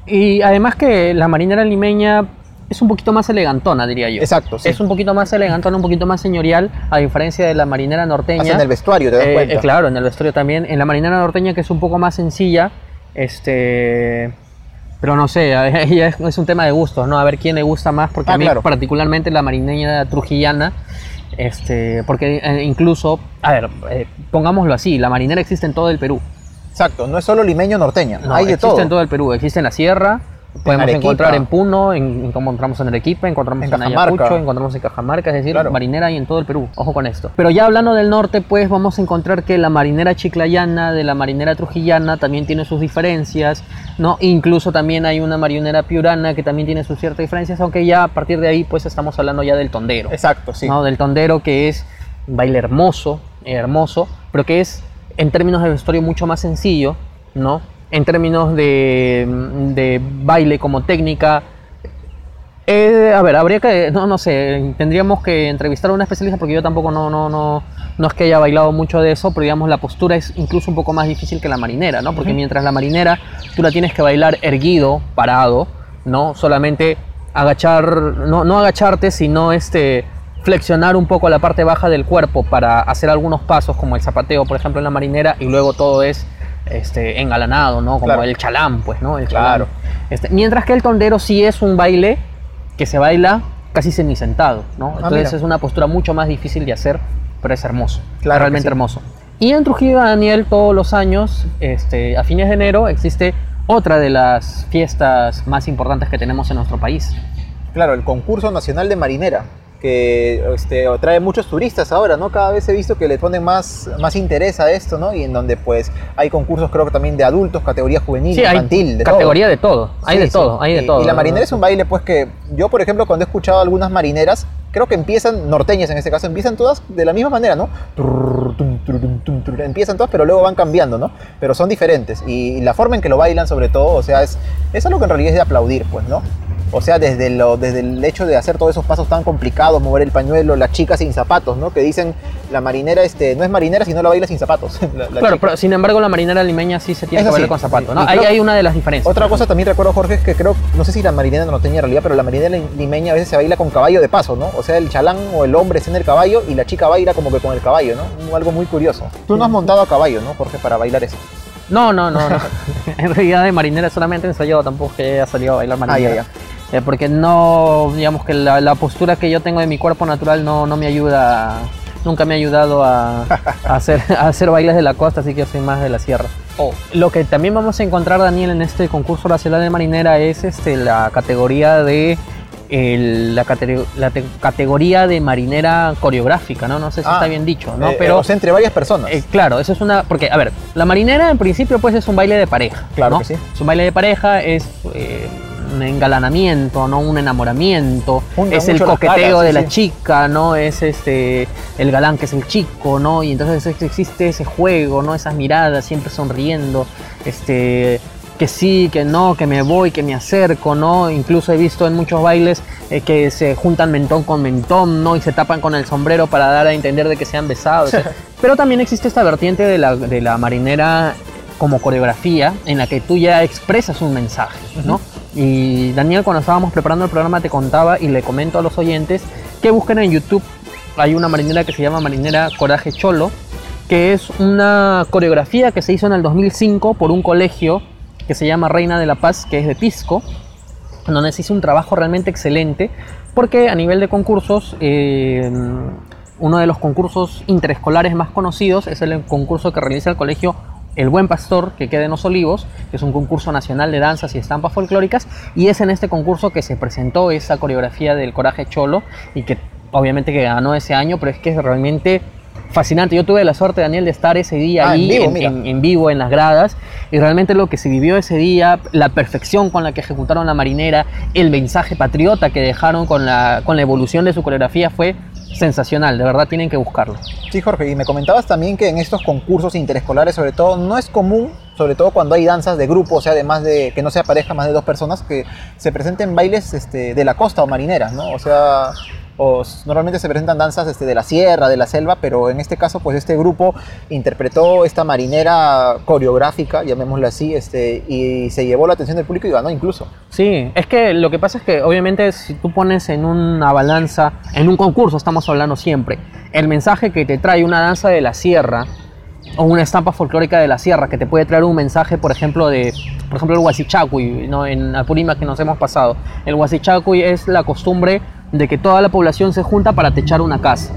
y además que la marinera limeña es un poquito más elegantona, diría yo. Exacto, sí. Es un poquito más elegantona, un poquito más señorial, a diferencia de la marinera norteña. Hasta en el vestuario, te das Eh, cuenta. eh, claro, en el vestuario también. En la marinera norteña, que es un poco más sencilla, este. Pero no sé, es, un tema de gustos, ¿no? A ver quién le gusta más, porque Ah, a mí, claro. particularmente la marinera trujillana, este, porque eh, incluso, a ver, eh, pongámoslo así, la marinera existe en todo el Perú. Exacto, no es solo limeño norteña, No, hay de existe todo. en todo el Perú. Existe en la sierra, podemos encontrar en Puno, en- encontramos en Arequipa, encontramos En en. Ayacucho, encontramos en Cajamarca, es decir, Claro. marinera y en todo el Perú. Ojo con esto. Pero ya hablando del norte, pues vamos a encontrar que la marinera chiclayana de la marinera trujillana también tiene sus diferencias, ¿no? Incluso también hay una marinera piurana que también tiene sus ciertas diferencias, aunque ya a partir de ahí, pues estamos hablando ya del tondero. Exacto, sí. ¿no? Del tondero que es un baile hermoso, hermoso, pero que es en términos de vestuario mucho más sencillo, ¿no? En términos de, de baile como técnica. eh, a ver, habría que, no, no sé, tendríamos que entrevistar a una especialista porque yo tampoco no, no, no, no es que haya bailado mucho de eso, pero digamos la postura es incluso un poco más difícil que la marinera, ¿no? Porque mientras la marinera tú la tienes que bailar erguido, parado, ¿no? Solamente agachar, no, no agacharte, sino este, flexionar un poco la parte baja del cuerpo para hacer algunos pasos, como el zapateo, por ejemplo, en la marinera, y luego todo es este, engalanado, ¿no? Como Claro. el chalán, pues, ¿no? El Claro. chalán. Este, mientras que el tondero sí es un baile que se baila casi semisentado, ¿no? Entonces Ah, mira. es una postura mucho más difícil de hacer, pero es hermoso, Claro realmente sí. hermoso. Y en Trujillo, Daniel, todos los años, este, a fines de enero, existe otra de las fiestas más importantes que tenemos en nuestro país. Claro, el concurso nacional de marinera, que este, trae muchos turistas ahora, ¿no? Cada vez he visto que le ponen más, más interés a esto, ¿no? Y en donde pues hay concursos creo que también de adultos, categoría juvenil, Sí, hay infantil, de categoría de todo, hay Sí, de sí. todo, hay de Y- todo. Y la marinera es un baile pues que yo, por ejemplo, cuando he escuchado algunas marineras, creo que empiezan, norteñas en este caso, empiezan todas de la misma manera, ¿no? Empiezan todas, pero luego van cambiando, ¿no? Pero son diferentes. Y la forma en que lo bailan, sobre todo, o sea, es, es algo que en realidad es de aplaudir, pues, ¿no? O sea, desde, lo, desde el hecho de hacer todos esos pasos tan complicados, mover el pañuelo, las chicas sin zapatos, ¿no? Que dicen, la marinera este, no es marinera si no la baila sin zapatos. La- la Claro, chica. pero sin embargo la marinera limeña sí se tiene Eso que bailar sí, con zapatos, sí. ¿no? Y Ahí creo- hay una de las diferencias. Otra cosa también recuerdo, Jorge, es que creo, no sé si la marinera no tenía en realidad, pero la marinera limeña a veces se baila con caballo de paso, ¿no? O sea, el chalán o el hombre está en el caballo y la chica baila como que con el caballo, ¿no? Algo muy curioso. Tú no has montado a caballo, ¿no, Jorge, para bailar eso? No, no, no, no. en realidad de marinera solamente he ensayado, tampoco que haya salido a bailar marinera. ya, Eh, porque no, digamos que la, la postura que yo tengo de mi cuerpo natural no, no me ayuda, nunca me ha ayudado a, a hacer, a hacer bailes de la costa, así que yo soy más de la sierra. Oh, lo que también vamos a encontrar, Daniel, en este concurso nacional de marinera es este, la categoría de el- la, cate- la te- categoría de marinera coreográfica, ¿no? No sé si Ah, está bien dicho, ¿no? Eh, Pero o sea, entre varias personas. eh, claro, eso es una. Porque, a ver, la marinera en principio, pues es un baile de pareja. Claro ¿no? que sí. Es un baile de pareja, es eh, un engalanamiento, ¿no? Un enamoramiento. Junta es el coqueteo caras, de sí, la sí. chica, ¿no? Es este. El galán que es el chico, ¿no? Y entonces ex- existe ese juego, ¿no? Esas miradas siempre sonriendo. Este. Que sí, que no, que me voy, que me acerco, ¿no? Incluso he visto en muchos bailes eh, que se juntan mentón con mentón, ¿no? Y se tapan con el sombrero para dar a entender de que se han besado. Pero también existe esta vertiente de la, de la marinera como coreografía en la que tú ya expresas un mensaje, ¿no? Y Daniel, cuando estábamos preparando el programa, te contaba y le comento a los oyentes que busquen en YouTube. Hay una marinera que se llama Marinera Coraje Cholo, que es una coreografía que se hizo en el 2005 por un colegio que se llama Reina de la Paz, que es de Pisco, donde se hizo un trabajo realmente excelente, porque a nivel de concursos, eh, uno de los concursos interescolares más conocidos es el concurso que realiza el colegio El Buen Pastor, que queda en Los Olivos, que es un concurso nacional de danzas y estampas folclóricas, y es en este concurso que se presentó esa coreografía del Coraje Cholo, y que obviamente que ganó ese año, pero es que es realmente fascinante. Yo tuve la suerte, Daniel, de estar ese día Ah, ahí vivo, en, mira. en- en vivo en las gradas y realmente lo que se vivió ese día, la perfección con la que ejecutaron la marinera, el mensaje patriota que dejaron con la, con la evolución de su coreografía fue sensacional, de verdad tienen que buscarlo. Sí, Jorge, y me comentabas también que en estos concursos interescolares, sobre todo, no es común, sobre todo cuando hay danzas de grupo, o sea, de más de que no sea pareja, más de dos personas, que se presenten bailes este, de la costa o marineras, ¿no? O sea, o normalmente se presentan danzas este, de la sierra, de la selva, pero en este caso, pues este grupo interpretó esta marinera coreográfica, llamémosla así, este, y se llevó la atención del público y ganó incluso. Sí, es que lo que pasa es que obviamente si tú pones en una balanza, en un concurso estamos hablando siempre, el mensaje que te trae una danza de la sierra o una estampa folclórica de la sierra que te puede traer un mensaje, por ejemplo, de, por ejemplo, el huasichacuy, ¿no? en Apurímac que nos hemos pasado. El huasichacuy es la costumbre de que toda la población se junta para techar una casa,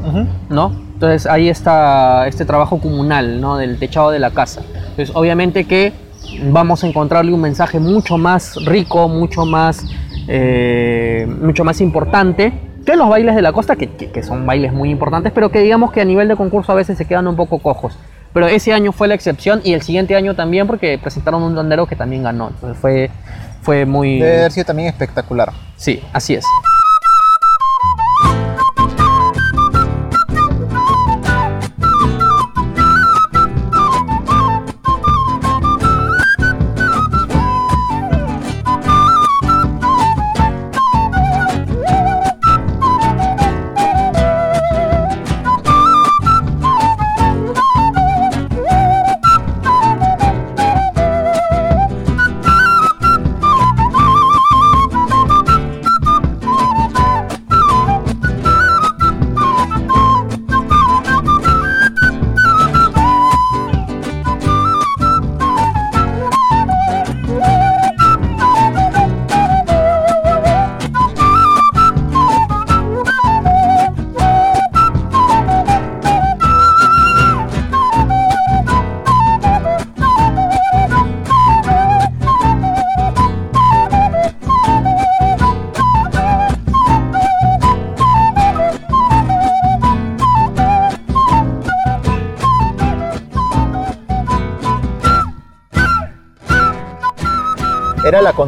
¿no? Entonces ahí está este trabajo comunal, ¿no? Del techado de la casa. Entonces obviamente que vamos a encontrarle un mensaje mucho más rico, mucho más, eh, mucho más importante que los bailes de la costa, que, que- que son bailes muy importantes, pero que digamos que a nivel de concurso a veces se quedan un poco cojos. Pero ese año fue la excepción y el siguiente año también porque presentaron un tondero que también ganó. Entonces fue, fue muy... Debe haber sido también espectacular. Sí, así es.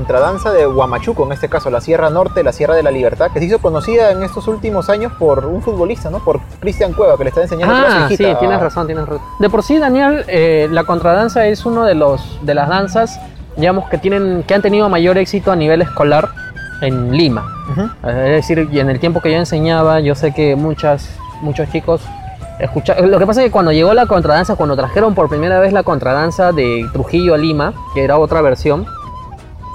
Contradanza de Huamachuco, en este caso la Sierra Norte, la Sierra de la Libertad, que se hizo conocida en estos últimos años por un futbolista, ¿no? Por Cristian Cueva, que le está enseñando a Ah, su sí, tienes razón, tienes razón. De por sí, Daniel, eh, la contradanza es uno de los de las danzas, digamos, que tienen, que han tenido mayor éxito a nivel escolar en Lima. Ujú. Es decir, y en el tiempo que yo enseñaba, yo sé que muchas, muchos chicos escuchaban. Lo que pasa es que cuando llegó la contradanza, cuando trajeron por primera vez la contradanza de Trujillo a Lima, que era otra versión,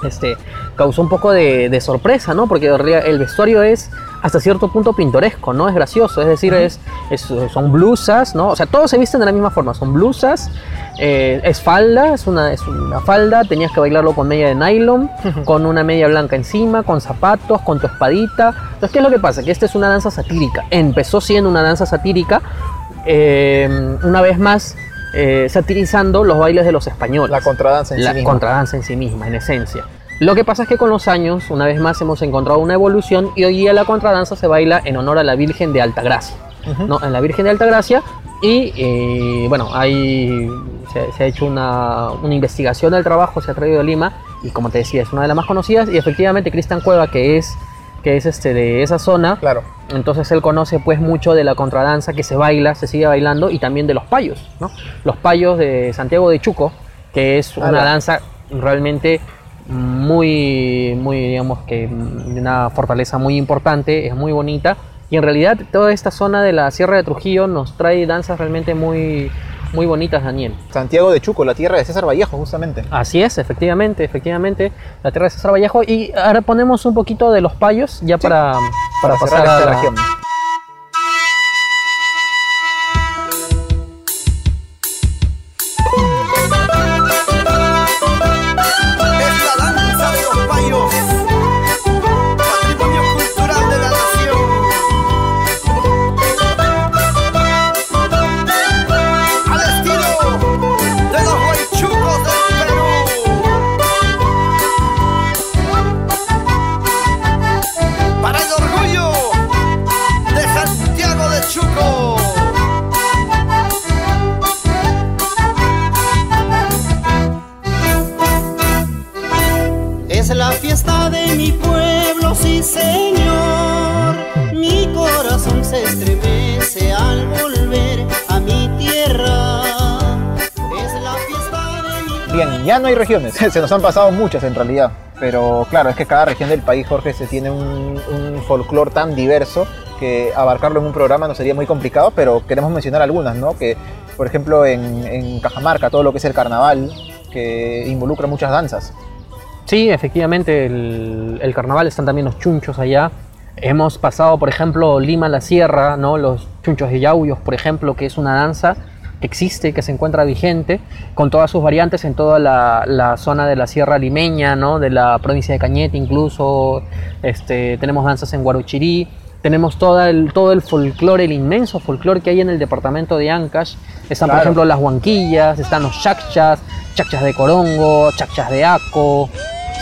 este, causó un poco de, de sorpresa, ¿no? Porque el vestuario es hasta cierto punto pintoresco, ¿no? Es gracioso, es decir, es, es- son blusas, ¿no? O sea, todos se visten de la misma forma, son blusas, eh, es falda, es una, es una falda, tenías que bailarlo con media de nylon, con una media blanca encima, con zapatos, con tu espadita. Entonces, ¿qué es lo que pasa? Que esta es una danza satírica, empezó siendo una danza satírica, eh, una vez más eh, satirizando los bailes de los españoles La contradanza en la sí misma. contradanza en sí misma, en esencia. Lo que pasa es que con los años, una vez más, hemos encontrado una evolución y hoy día la contradanza se baila en honor a la Virgen de Altagracia. ¿no? En la Virgen de Altagracia y eh, bueno, hay, se, se ha hecho una, una investigación del trabajo, se ha traído de Lima y como te decía, es una de las más conocidas y efectivamente Cristian Cueva, que es, que es este, de esa zona, Claro. entonces él conoce pues mucho de la contradanza que se baila, se sigue bailando y también de los payos, ¿no? Los payos de Santiago de Chuco, que es una danza realmente muy, muy, digamos que una fortaleza muy importante, es muy bonita y en realidad toda esta zona de la Sierra de Trujillo nos trae danzas realmente muy, muy bonitas, Daniel. Santiago de Chuco, la tierra de César Vallejo, justamente. Así es, efectivamente, efectivamente, la tierra de César Vallejo. Y ahora ponemos un poquito de los payos ya para, para, Para pasar a esta la- región. Ya no hay regiones, se nos han pasado muchas en realidad, pero claro, es que cada región del país, Jorge, se tiene un, un folclore tan diverso que abarcarlo en un programa no sería muy complicado, pero queremos mencionar algunas, ¿no? Que, por ejemplo, en, en Cajamarca, todo lo que es el carnaval, que involucra muchas danzas. Sí, efectivamente, el, el carnaval están también los chunchos allá. Hemos pasado, por ejemplo, Lima la Sierra, ¿no? Los chunchos de Yauyos, por ejemplo, que es una danza que existe, que se encuentra vigente, con todas sus variantes en toda la, la zona de la Sierra Limeña, ¿no? De la provincia de Cañete incluso. Este, tenemos danzas en Guarochirí. Tenemos todo el, todo el folclore, el inmenso folclore que hay en el departamento de Ancash. Están, por ejemplo, las huanquillas, están los chacchas, chacchas de Corongo, chacchas de Aco,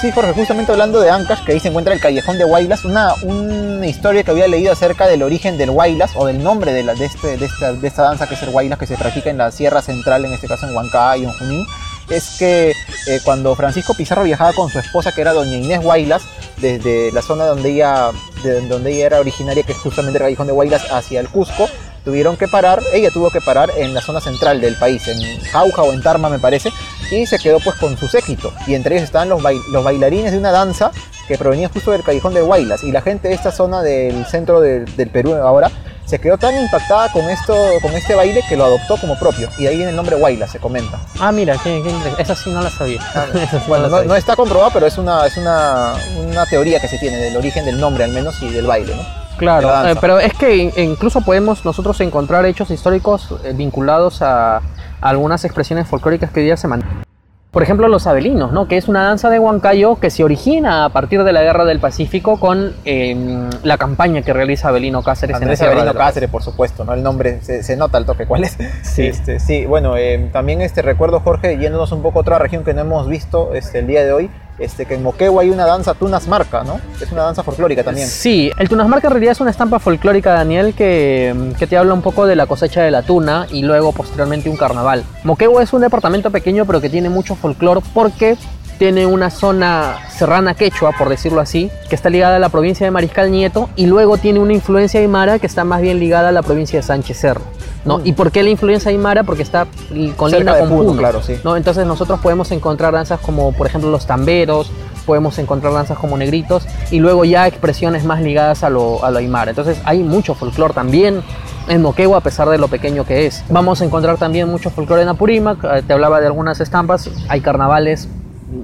Sí, Jorge, justamente hablando de Ancash, que ahí se encuentra el Callejón de Huaylas, una, una historia que había leído acerca del origen del Huaylas o del nombre de, la, de, este, de, esta, de esta danza que es el Huaylas, que se practica en la Sierra Central, en este caso en Huancay y Junín, es que eh, cuando Francisco Pizarro viajaba con su esposa, que era doña Inés Huaylas, desde la zona donde ella, de donde ella era originaria, que es justamente el Callejón de Huaylas, hacia el Cusco, tuvieron que parar, ella tuvo que parar en la zona central del país, en Jauja o en Tarma me parece, y se quedó pues con su séquito. Y entre ellos estaban los, bail- los bailarines de una danza que provenía justo del callejón de Huaylas. Y la gente de esta zona del centro del, del Perú ahora se quedó tan impactada con, esto, con este baile que lo adoptó como propio. Y de ahí viene el nombre Huaylas, se comenta. Ah, mira, qué. Esa sí no la sabía. Sí Bueno, la no, sabía. no está comprobado, pero es una, es una, una teoría que se tiene del origen del nombre al menos y del baile, ¿no? Claro, eh, pero es que in- incluso podemos nosotros encontrar hechos históricos eh, vinculados a, a algunas expresiones folclóricas que hoy día se mantienen. Por ejemplo, los abelinos, ¿no? que es una danza de Huancayo que se origina a partir de la Guerra del Pacífico con eh, la campaña que realiza Abelino Cáceres en Andrés de la- Cáceres, por supuesto, ¿no? El nombre se, se nota al toque cuál es. Sí. Este, sí, bueno, eh, también este recuerdo, Jorge, yéndonos un poco a otra región que no hemos visto este, el día de hoy, este, que en Moquegua hay una danza Tunas Marca, ¿no? Es una danza folclórica también. Sí, el tunasmarca en realidad es una estampa folclórica, Daniel, que, que te habla un poco de la cosecha de la tuna y luego posteriormente un carnaval. Moquegua es un departamento pequeño pero que tiene mucho folclore porque tiene una zona serrana quechua, por decirlo así, que está ligada a la provincia de Mariscal Nieto y luego tiene una influencia aymara que está más bien ligada a la provincia de Sánchez Cerro. ¿no? ¿Y por qué la influencia aymara? Porque está con Cerca con Puno, Puno, claro, sí. ¿no? Entonces nosotros podemos encontrar danzas como por ejemplo los tamberos, podemos encontrar danzas como negritos y luego ya expresiones más ligadas a lo, a lo aymara. Entonces hay mucho folclore también en Moquegua a pesar de lo pequeño que es. Vamos a encontrar también mucho folclore en Apurímac, eh, te hablaba de algunas estampas, hay carnavales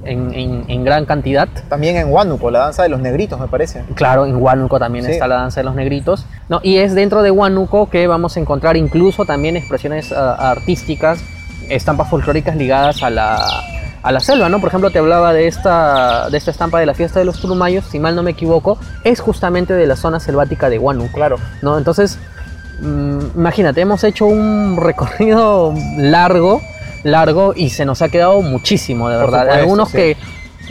en, en- en gran cantidad. También en Huánuco, la danza de los negritos, me parece. Claro, en Huánuco también Sí. está la danza de los negritos. ¿no? Y es dentro de Huánuco que vamos a encontrar incluso también expresiones ah, artísticas, estampas folclóricas ligadas a la, a la selva. ¿no? Por ejemplo, te hablaba de esta, de esta estampa de la fiesta de los Turumayos, si mal no me equivoco, es justamente de la zona selvática de Huánuco. Claro. ¿no? Entonces, mm, imagínate, hemos hecho un recorrido largo, largo y se nos ha quedado muchísimo, de verdad. supuesto, Algunos sí. que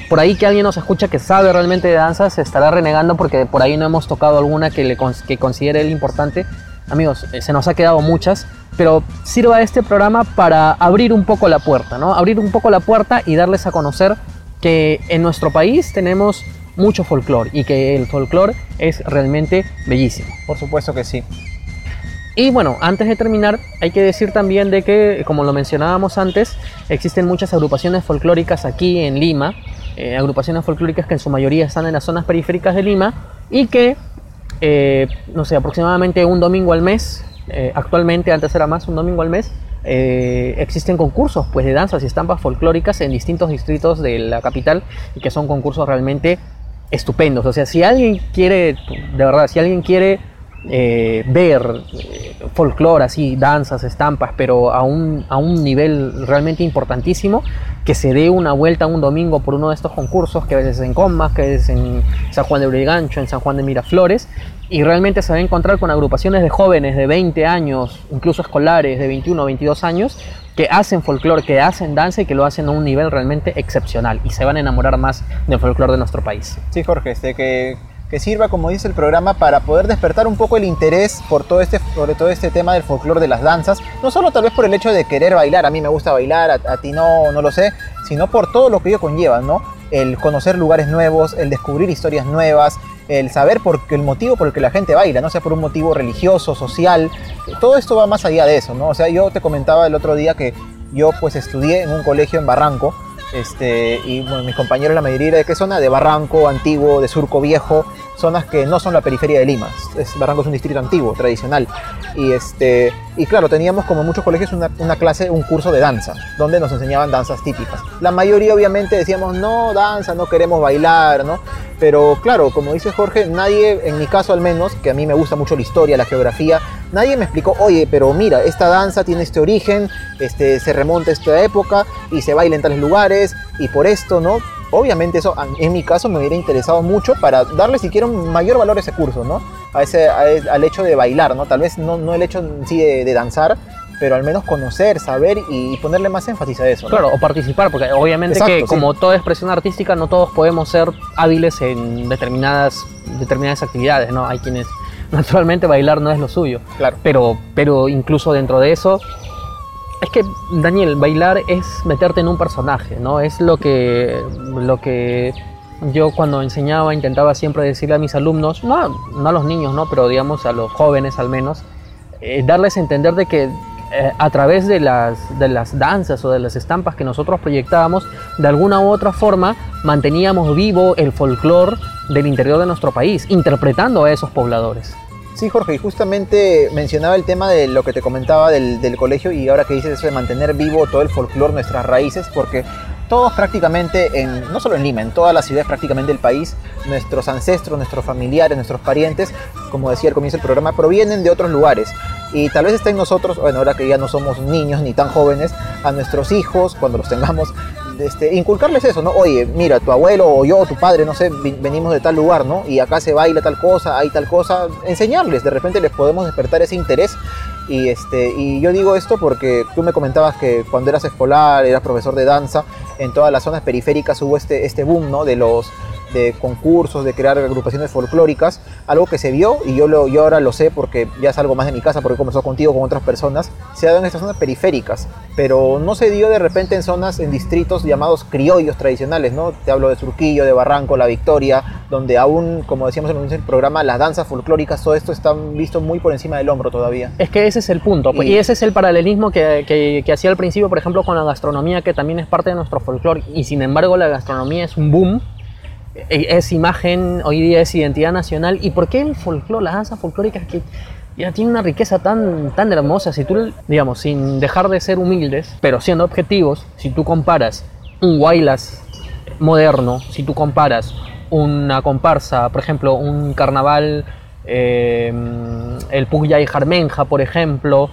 por ahí que alguien nos escucha que sabe realmente de danza se estará renegando porque por ahí no hemos tocado alguna que, le que considere él importante. Amigos, eh, se nos ha quedado muchas, pero sirva este programa para abrir un poco la puerta, ¿no? Abrir un poco la puerta y darles a conocer que en nuestro país tenemos mucho folclore y que el folclore es realmente bellísimo. Por supuesto que sí. Y bueno, antes de terminar, hay que decir también de que, como lo mencionábamos antes, existen muchas agrupaciones folclóricas aquí en Lima, eh, agrupaciones folclóricas que en su mayoría están en las zonas periféricas de Lima y que, eh, no sé, aproximadamente un domingo al mes, eh, actualmente, antes era más, un domingo al mes, existen concursos pues, de danzas y estampas folclóricas en distintos distritos de la capital y que son concursos realmente estupendos. O sea, si alguien quiere, de verdad, si alguien quiere eh, ver eh, folclore así, danzas, estampas, pero a un, a un nivel realmente importantísimo, que se dé una vuelta un domingo por uno de estos concursos, que a veces es en Comas, que a veces en San Juan de Brigancho, en San Juan de Miraflores, y realmente se va a encontrar con agrupaciones de jóvenes de 20 años, incluso escolares de 21 o 22 años, que hacen folclore, que hacen danza y que lo hacen a un nivel realmente excepcional y se van a enamorar más del folclore de nuestro país. Sí, Jorge, este, que, que sirva, como dice el programa, para poder despertar un poco el interés por todo este, por todo este tema del folclore de las danzas. No solo tal vez por el hecho de querer bailar, a mí me gusta bailar, a, a ti no, no lo sé, sino por todo lo que ello conlleva, ¿no? El conocer lugares nuevos, el descubrir historias nuevas, el saber por qué- el motivo por el que la gente baila, no sea por un motivo religioso, social, todo esto va más allá de eso, ¿no? O sea, yo te comentaba el otro día que yo pues estudié en un colegio en Barranco, este, y bueno, mis compañeros la mayoría de qué zona, de Barranco, Antiguo, de Surco Viejo, zonas que no son la periferia de Lima, es, Barranco es un distrito antiguo, tradicional, y este, y claro, teníamos como muchos colegios una, una clase, un curso de danza, donde nos enseñaban danzas típicas. La mayoría obviamente decíamos, no, danza, no queremos bailar, ¿no? Pero claro, como dice Jorge, nadie, en mi caso al menos, que a mí me gusta mucho la historia, la geografía, nadie me explicó, oye, pero mira, esta danza tiene este origen, este, se remonta a esta época y se baila en tales lugares y por esto, ¿no? Obviamente eso en mi caso me hubiera interesado mucho para darle siquiera un mayor valor a ese curso, ¿no? A ese, a al hecho de bailar, ¿no? Tal vez no, no el hecho en sí de, de danzar, pero al menos conocer, saber y, y ponerle más énfasis a eso. ¿no? Claro, o participar, porque obviamente Exacto, que sí. como toda expresión artística no todos podemos ser hábiles en determinadas, determinadas actividades, ¿no? Hay quienes naturalmente bailar no es lo suyo, Claro. pero, pero incluso dentro de eso, es que Daniel, bailar es meterte en un personaje, ¿no? Es lo que, lo que yo cuando enseñaba intentaba siempre decirle a mis alumnos, no, no a los niños, ¿no? Pero digamos a los jóvenes al menos, eh, darles a entender de que eh, a través de las, de las danzas o de las estampas que nosotros proyectábamos, de alguna u otra forma manteníamos vivo el folclore del interior de nuestro país, interpretando a esos pobladores. Sí, Jorge, y justamente mencionaba el tema de lo que te comentaba del, del colegio y ahora que dices eso de mantener vivo todo el folclore, nuestras raíces, porque todos prácticamente, en, no solo en Lima, en todas las ciudades prácticamente del país, nuestros ancestros, nuestros familiares, nuestros parientes, como decía al comienzo del programa, provienen de otros lugares. Y tal vez está en nosotros, bueno, ahora que ya no somos niños ni tan jóvenes, a nuestros hijos, cuando los tengamos, este, inculcarles eso, ¿no? Oye, mira, tu abuelo o yo, tu padre, no sé, venimos de tal lugar, ¿no? Y acá se baila tal cosa, hay tal cosa, enseñarles, de repente les podemos despertar ese interés. Y, este, y yo digo esto porque tú me comentabas que cuando eras escolar, eras profesor de danza, en todas las zonas periféricas hubo este, este boom, ¿no? De los de concursos, de crear agrupaciones folclóricas, algo que se vio y yo, lo, yo ahora lo sé porque ya salgo más de mi casa, porque conversado contigo, con otras personas, se ha dado en estas zonas periféricas, pero no se dio de repente en zonas, en distritos llamados criollos tradicionales, ¿no? Te hablo de Surquillo, de Barranco, La Victoria, donde aún, como decíamos en el programa, las danzas folclóricas, todo esto está visto muy por encima del hombro todavía. Es que ese es el punto, pues, Y- y, ese es el paralelismo que, que- que hacía al principio, por ejemplo, con la gastronomía, que también es parte de nuestro folclore, y sin embargo la gastronomía es un boom, e- es imagen, hoy día es identidad nacional, ¿y por qué el folclore, las danzas folclóricas que ya tienen una riqueza tan, tan hermosa, si tú, digamos, sin dejar de ser humildes, pero siendo objetivos, si tú comparas un Wailas moderno, si tú comparas una comparsa, por ejemplo, un carnaval, eh, el Pugya y Jarmenja, por ejemplo,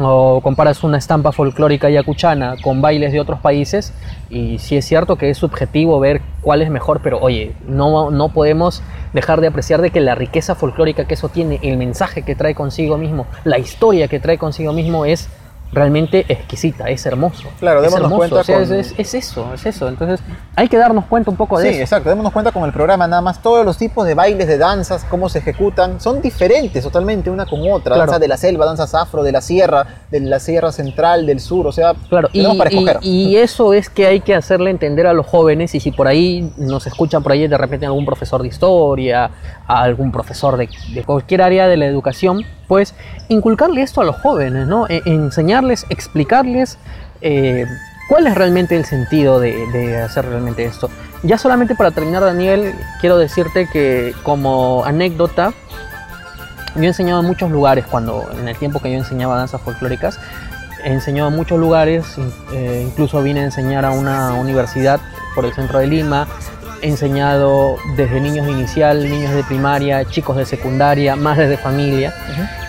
o comparas una estampa folclórica yacuchana con bailes de otros países, y sí es cierto que es subjetivo ver cuál es mejor, pero oye, no, no podemos dejar de apreciar de que la riqueza folclórica que eso tiene, el mensaje que trae consigo mismo, la historia que trae consigo mismo es realmente exquisita, es hermoso. Claro, es démonos hermoso, cuenta o sea, es, con- es- es eso, es eso. Entonces hay que darnos cuenta un poco de Sí, eso. exacto. Démonos cuenta con el programa nada más. Todos los tipos de bailes, de danzas, cómo se ejecutan, son diferentes totalmente una con otra. Claro. Danza de la selva, danzas afro, de la sierra, de la sierra central, del sur. O sea, Claro, y, para y- escoger. y eso es que hay que hacerle entender a los jóvenes y si por ahí nos escuchan por ahí de repente algún profesor de historia, a algún profesor de, de cualquier área de la educación, pues inculcarle esto a los jóvenes, ¿no? E- enseñarles, explicarles eh, cuál es realmente el sentido de, hacer realmente esto. Ya solamente para terminar, Daniel, quiero decirte que como anécdota, yo he enseñado en muchos lugares cuando, en el tiempo que yo enseñaba danzas folclóricas, he enseñado en muchos lugares, eh, incluso vine a enseñar a una universidad por el centro de Lima. He enseñado desde niños de inicial, niños de primaria, chicos de secundaria, madres de familia.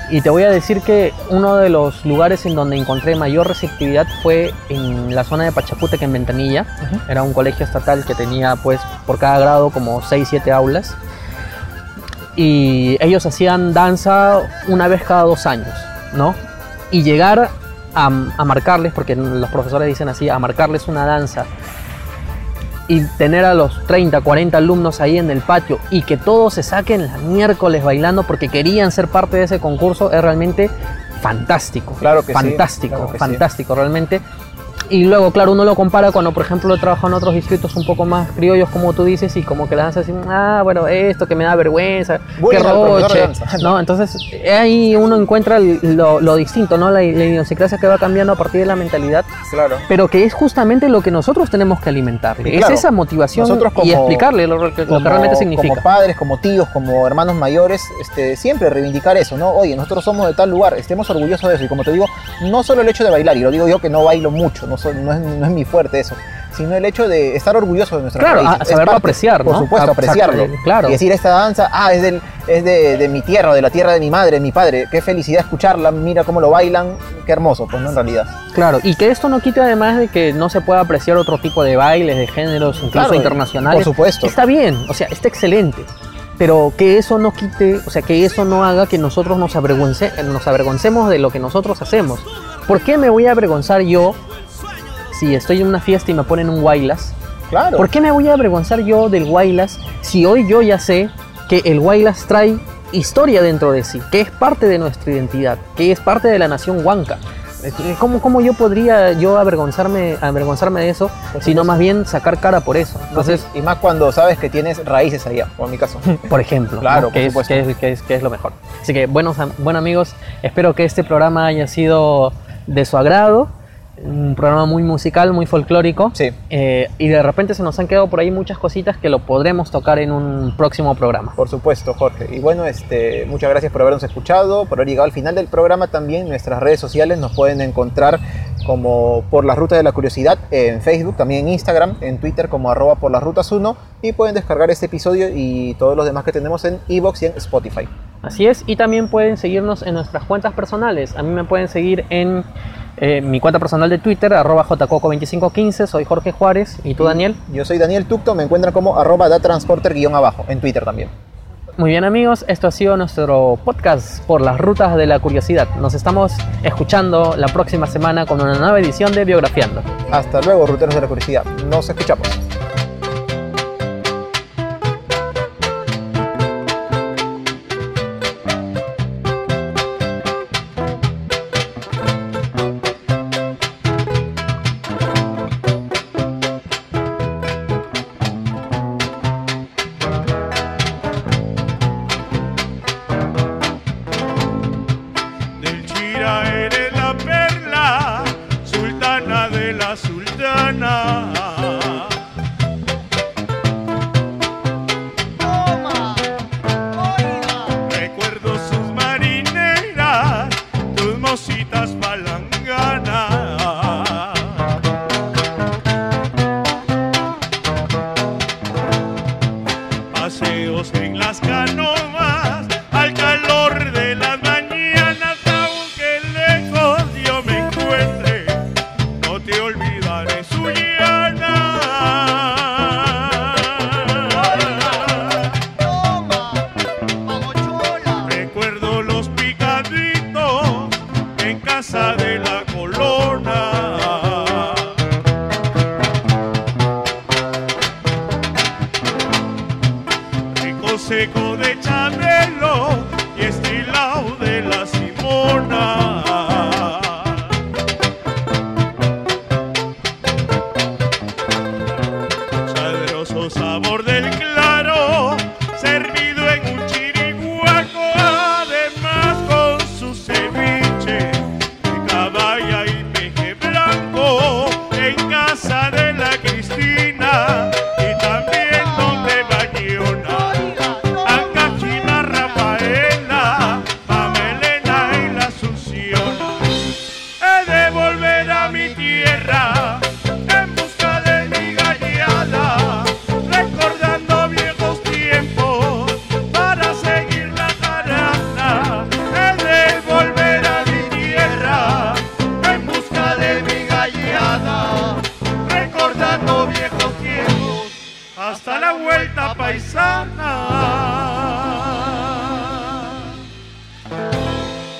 Y te voy a decir que uno de los lugares en donde encontré mayor receptividad fue en la zona de Pachacútec, en Ventanilla. Era un colegio estatal que tenía, pues, por cada grado como 6, 7 aulas. Y ellos hacían danza una vez cada dos años, ¿no? Y llegar a, a marcarles, porque los profesores dicen así, a marcarles una danza y tener a los 30, 40 alumnos ahí en el patio y que todos se saquen la miércoles bailando porque querían ser parte de ese concurso es realmente fantástico. Claro que sí, fantástico, claro que sí. fantástico realmente. Y luego, claro, uno lo compara cuando, por ejemplo, he trabajado en otros distritos un poco más criollos, como tú dices, y como que la danza así, ah, bueno, esto que me da vergüenza, Bullying qué roche. ¿no? Entonces, ahí uno encuentra lo, lo distinto, ¿no? La, la idiosincrasia que va cambiando a partir de la mentalidad Claro. pero que es justamente lo que nosotros tenemos que alimentarle. Y es esa motivación y explicarle lo, que- lo que realmente significa. Como padres, como tíos, como hermanos mayores, este, siempre reivindicar eso, ¿no? Oye, nosotros somos de tal lugar, estemos orgullosos de eso. Y como te digo, no solo el hecho de bailar, y lo digo yo que no bailo mucho, no, soy- no, es, no es mi fuerte eso, sino el hecho de estar orgulloso de nuestra Claro, a- Es saberlo parte, apreciar, Por ¿no? supuesto, A- apreciarlo. claro. Y decir, esta danza, ah, es, del, es de, de mi tierra, de la tierra de mi madre, de mi padre. Qué felicidad escucharla, mira cómo lo bailan, qué hermoso, pues no, en realidad. Claro, y que esto no quite además de que no se pueda apreciar otro tipo de bailes, de géneros, incluso Claro, internacionales. por supuesto. Está bien, o sea, está excelente. Pero que eso no quite, o sea, que eso no haga que nosotros nos, avergüence, nos avergoncemos de lo que nosotros hacemos. ¿Por qué me voy a avergonzar yo si estoy en una fiesta y me ponen un guaylas? Claro. ¿Por qué me voy a avergonzar yo del Guaylas si hoy yo ya sé que el Guaylas trae historia dentro de sí, que es parte de nuestra identidad, que es parte de la nación huanca? Eh, ¿Cómo, cómo yo podría yo avergonzarme, avergonzarme de eso, sino más bien sacar cara por eso? Entonces, y más cuando sabes que tienes raíces allá, como en mi caso. por ejemplo, Claro, ¿no? por que, es, supuesto. que, es, que es- que es lo mejor. Así que, buenos, am- bueno amigos, espero que este programa haya sido de su agrado. Un programa muy musical, muy folclórico. Sí. Eh, y de repente se nos han quedado por ahí muchas cositas que lo podremos tocar en un próximo programa. Por supuesto, Jorge. Y bueno, este, muchas gracias por habernos escuchado, por haber llegado al final del programa también. Nuestras redes sociales nos pueden encontrar como por las rutas de la curiosidad en Facebook, también en Instagram, en Twitter como arroba por las rutas 1 y pueden descargar este episodio y todos los demás que tenemos en Evox y en Spotify. Así es, y también pueden seguirnos en nuestras cuentas personales. A mí me pueden seguir en eh, mi cuenta personal de Twitter, arroba jcoco2515, soy Jorge Juárez. ¿Y tú, Daniel? Yo soy Daniel Tucto, me encuentran como arroba datransporter guion abajo en Twitter también. Muy bien amigos, esto ha sido nuestro podcast por las rutas de la curiosidad. Nos estamos escuchando la próxima semana con una nueva edición de Biografiando. Hasta luego, ruteros de la curiosidad. Nos escuchamos.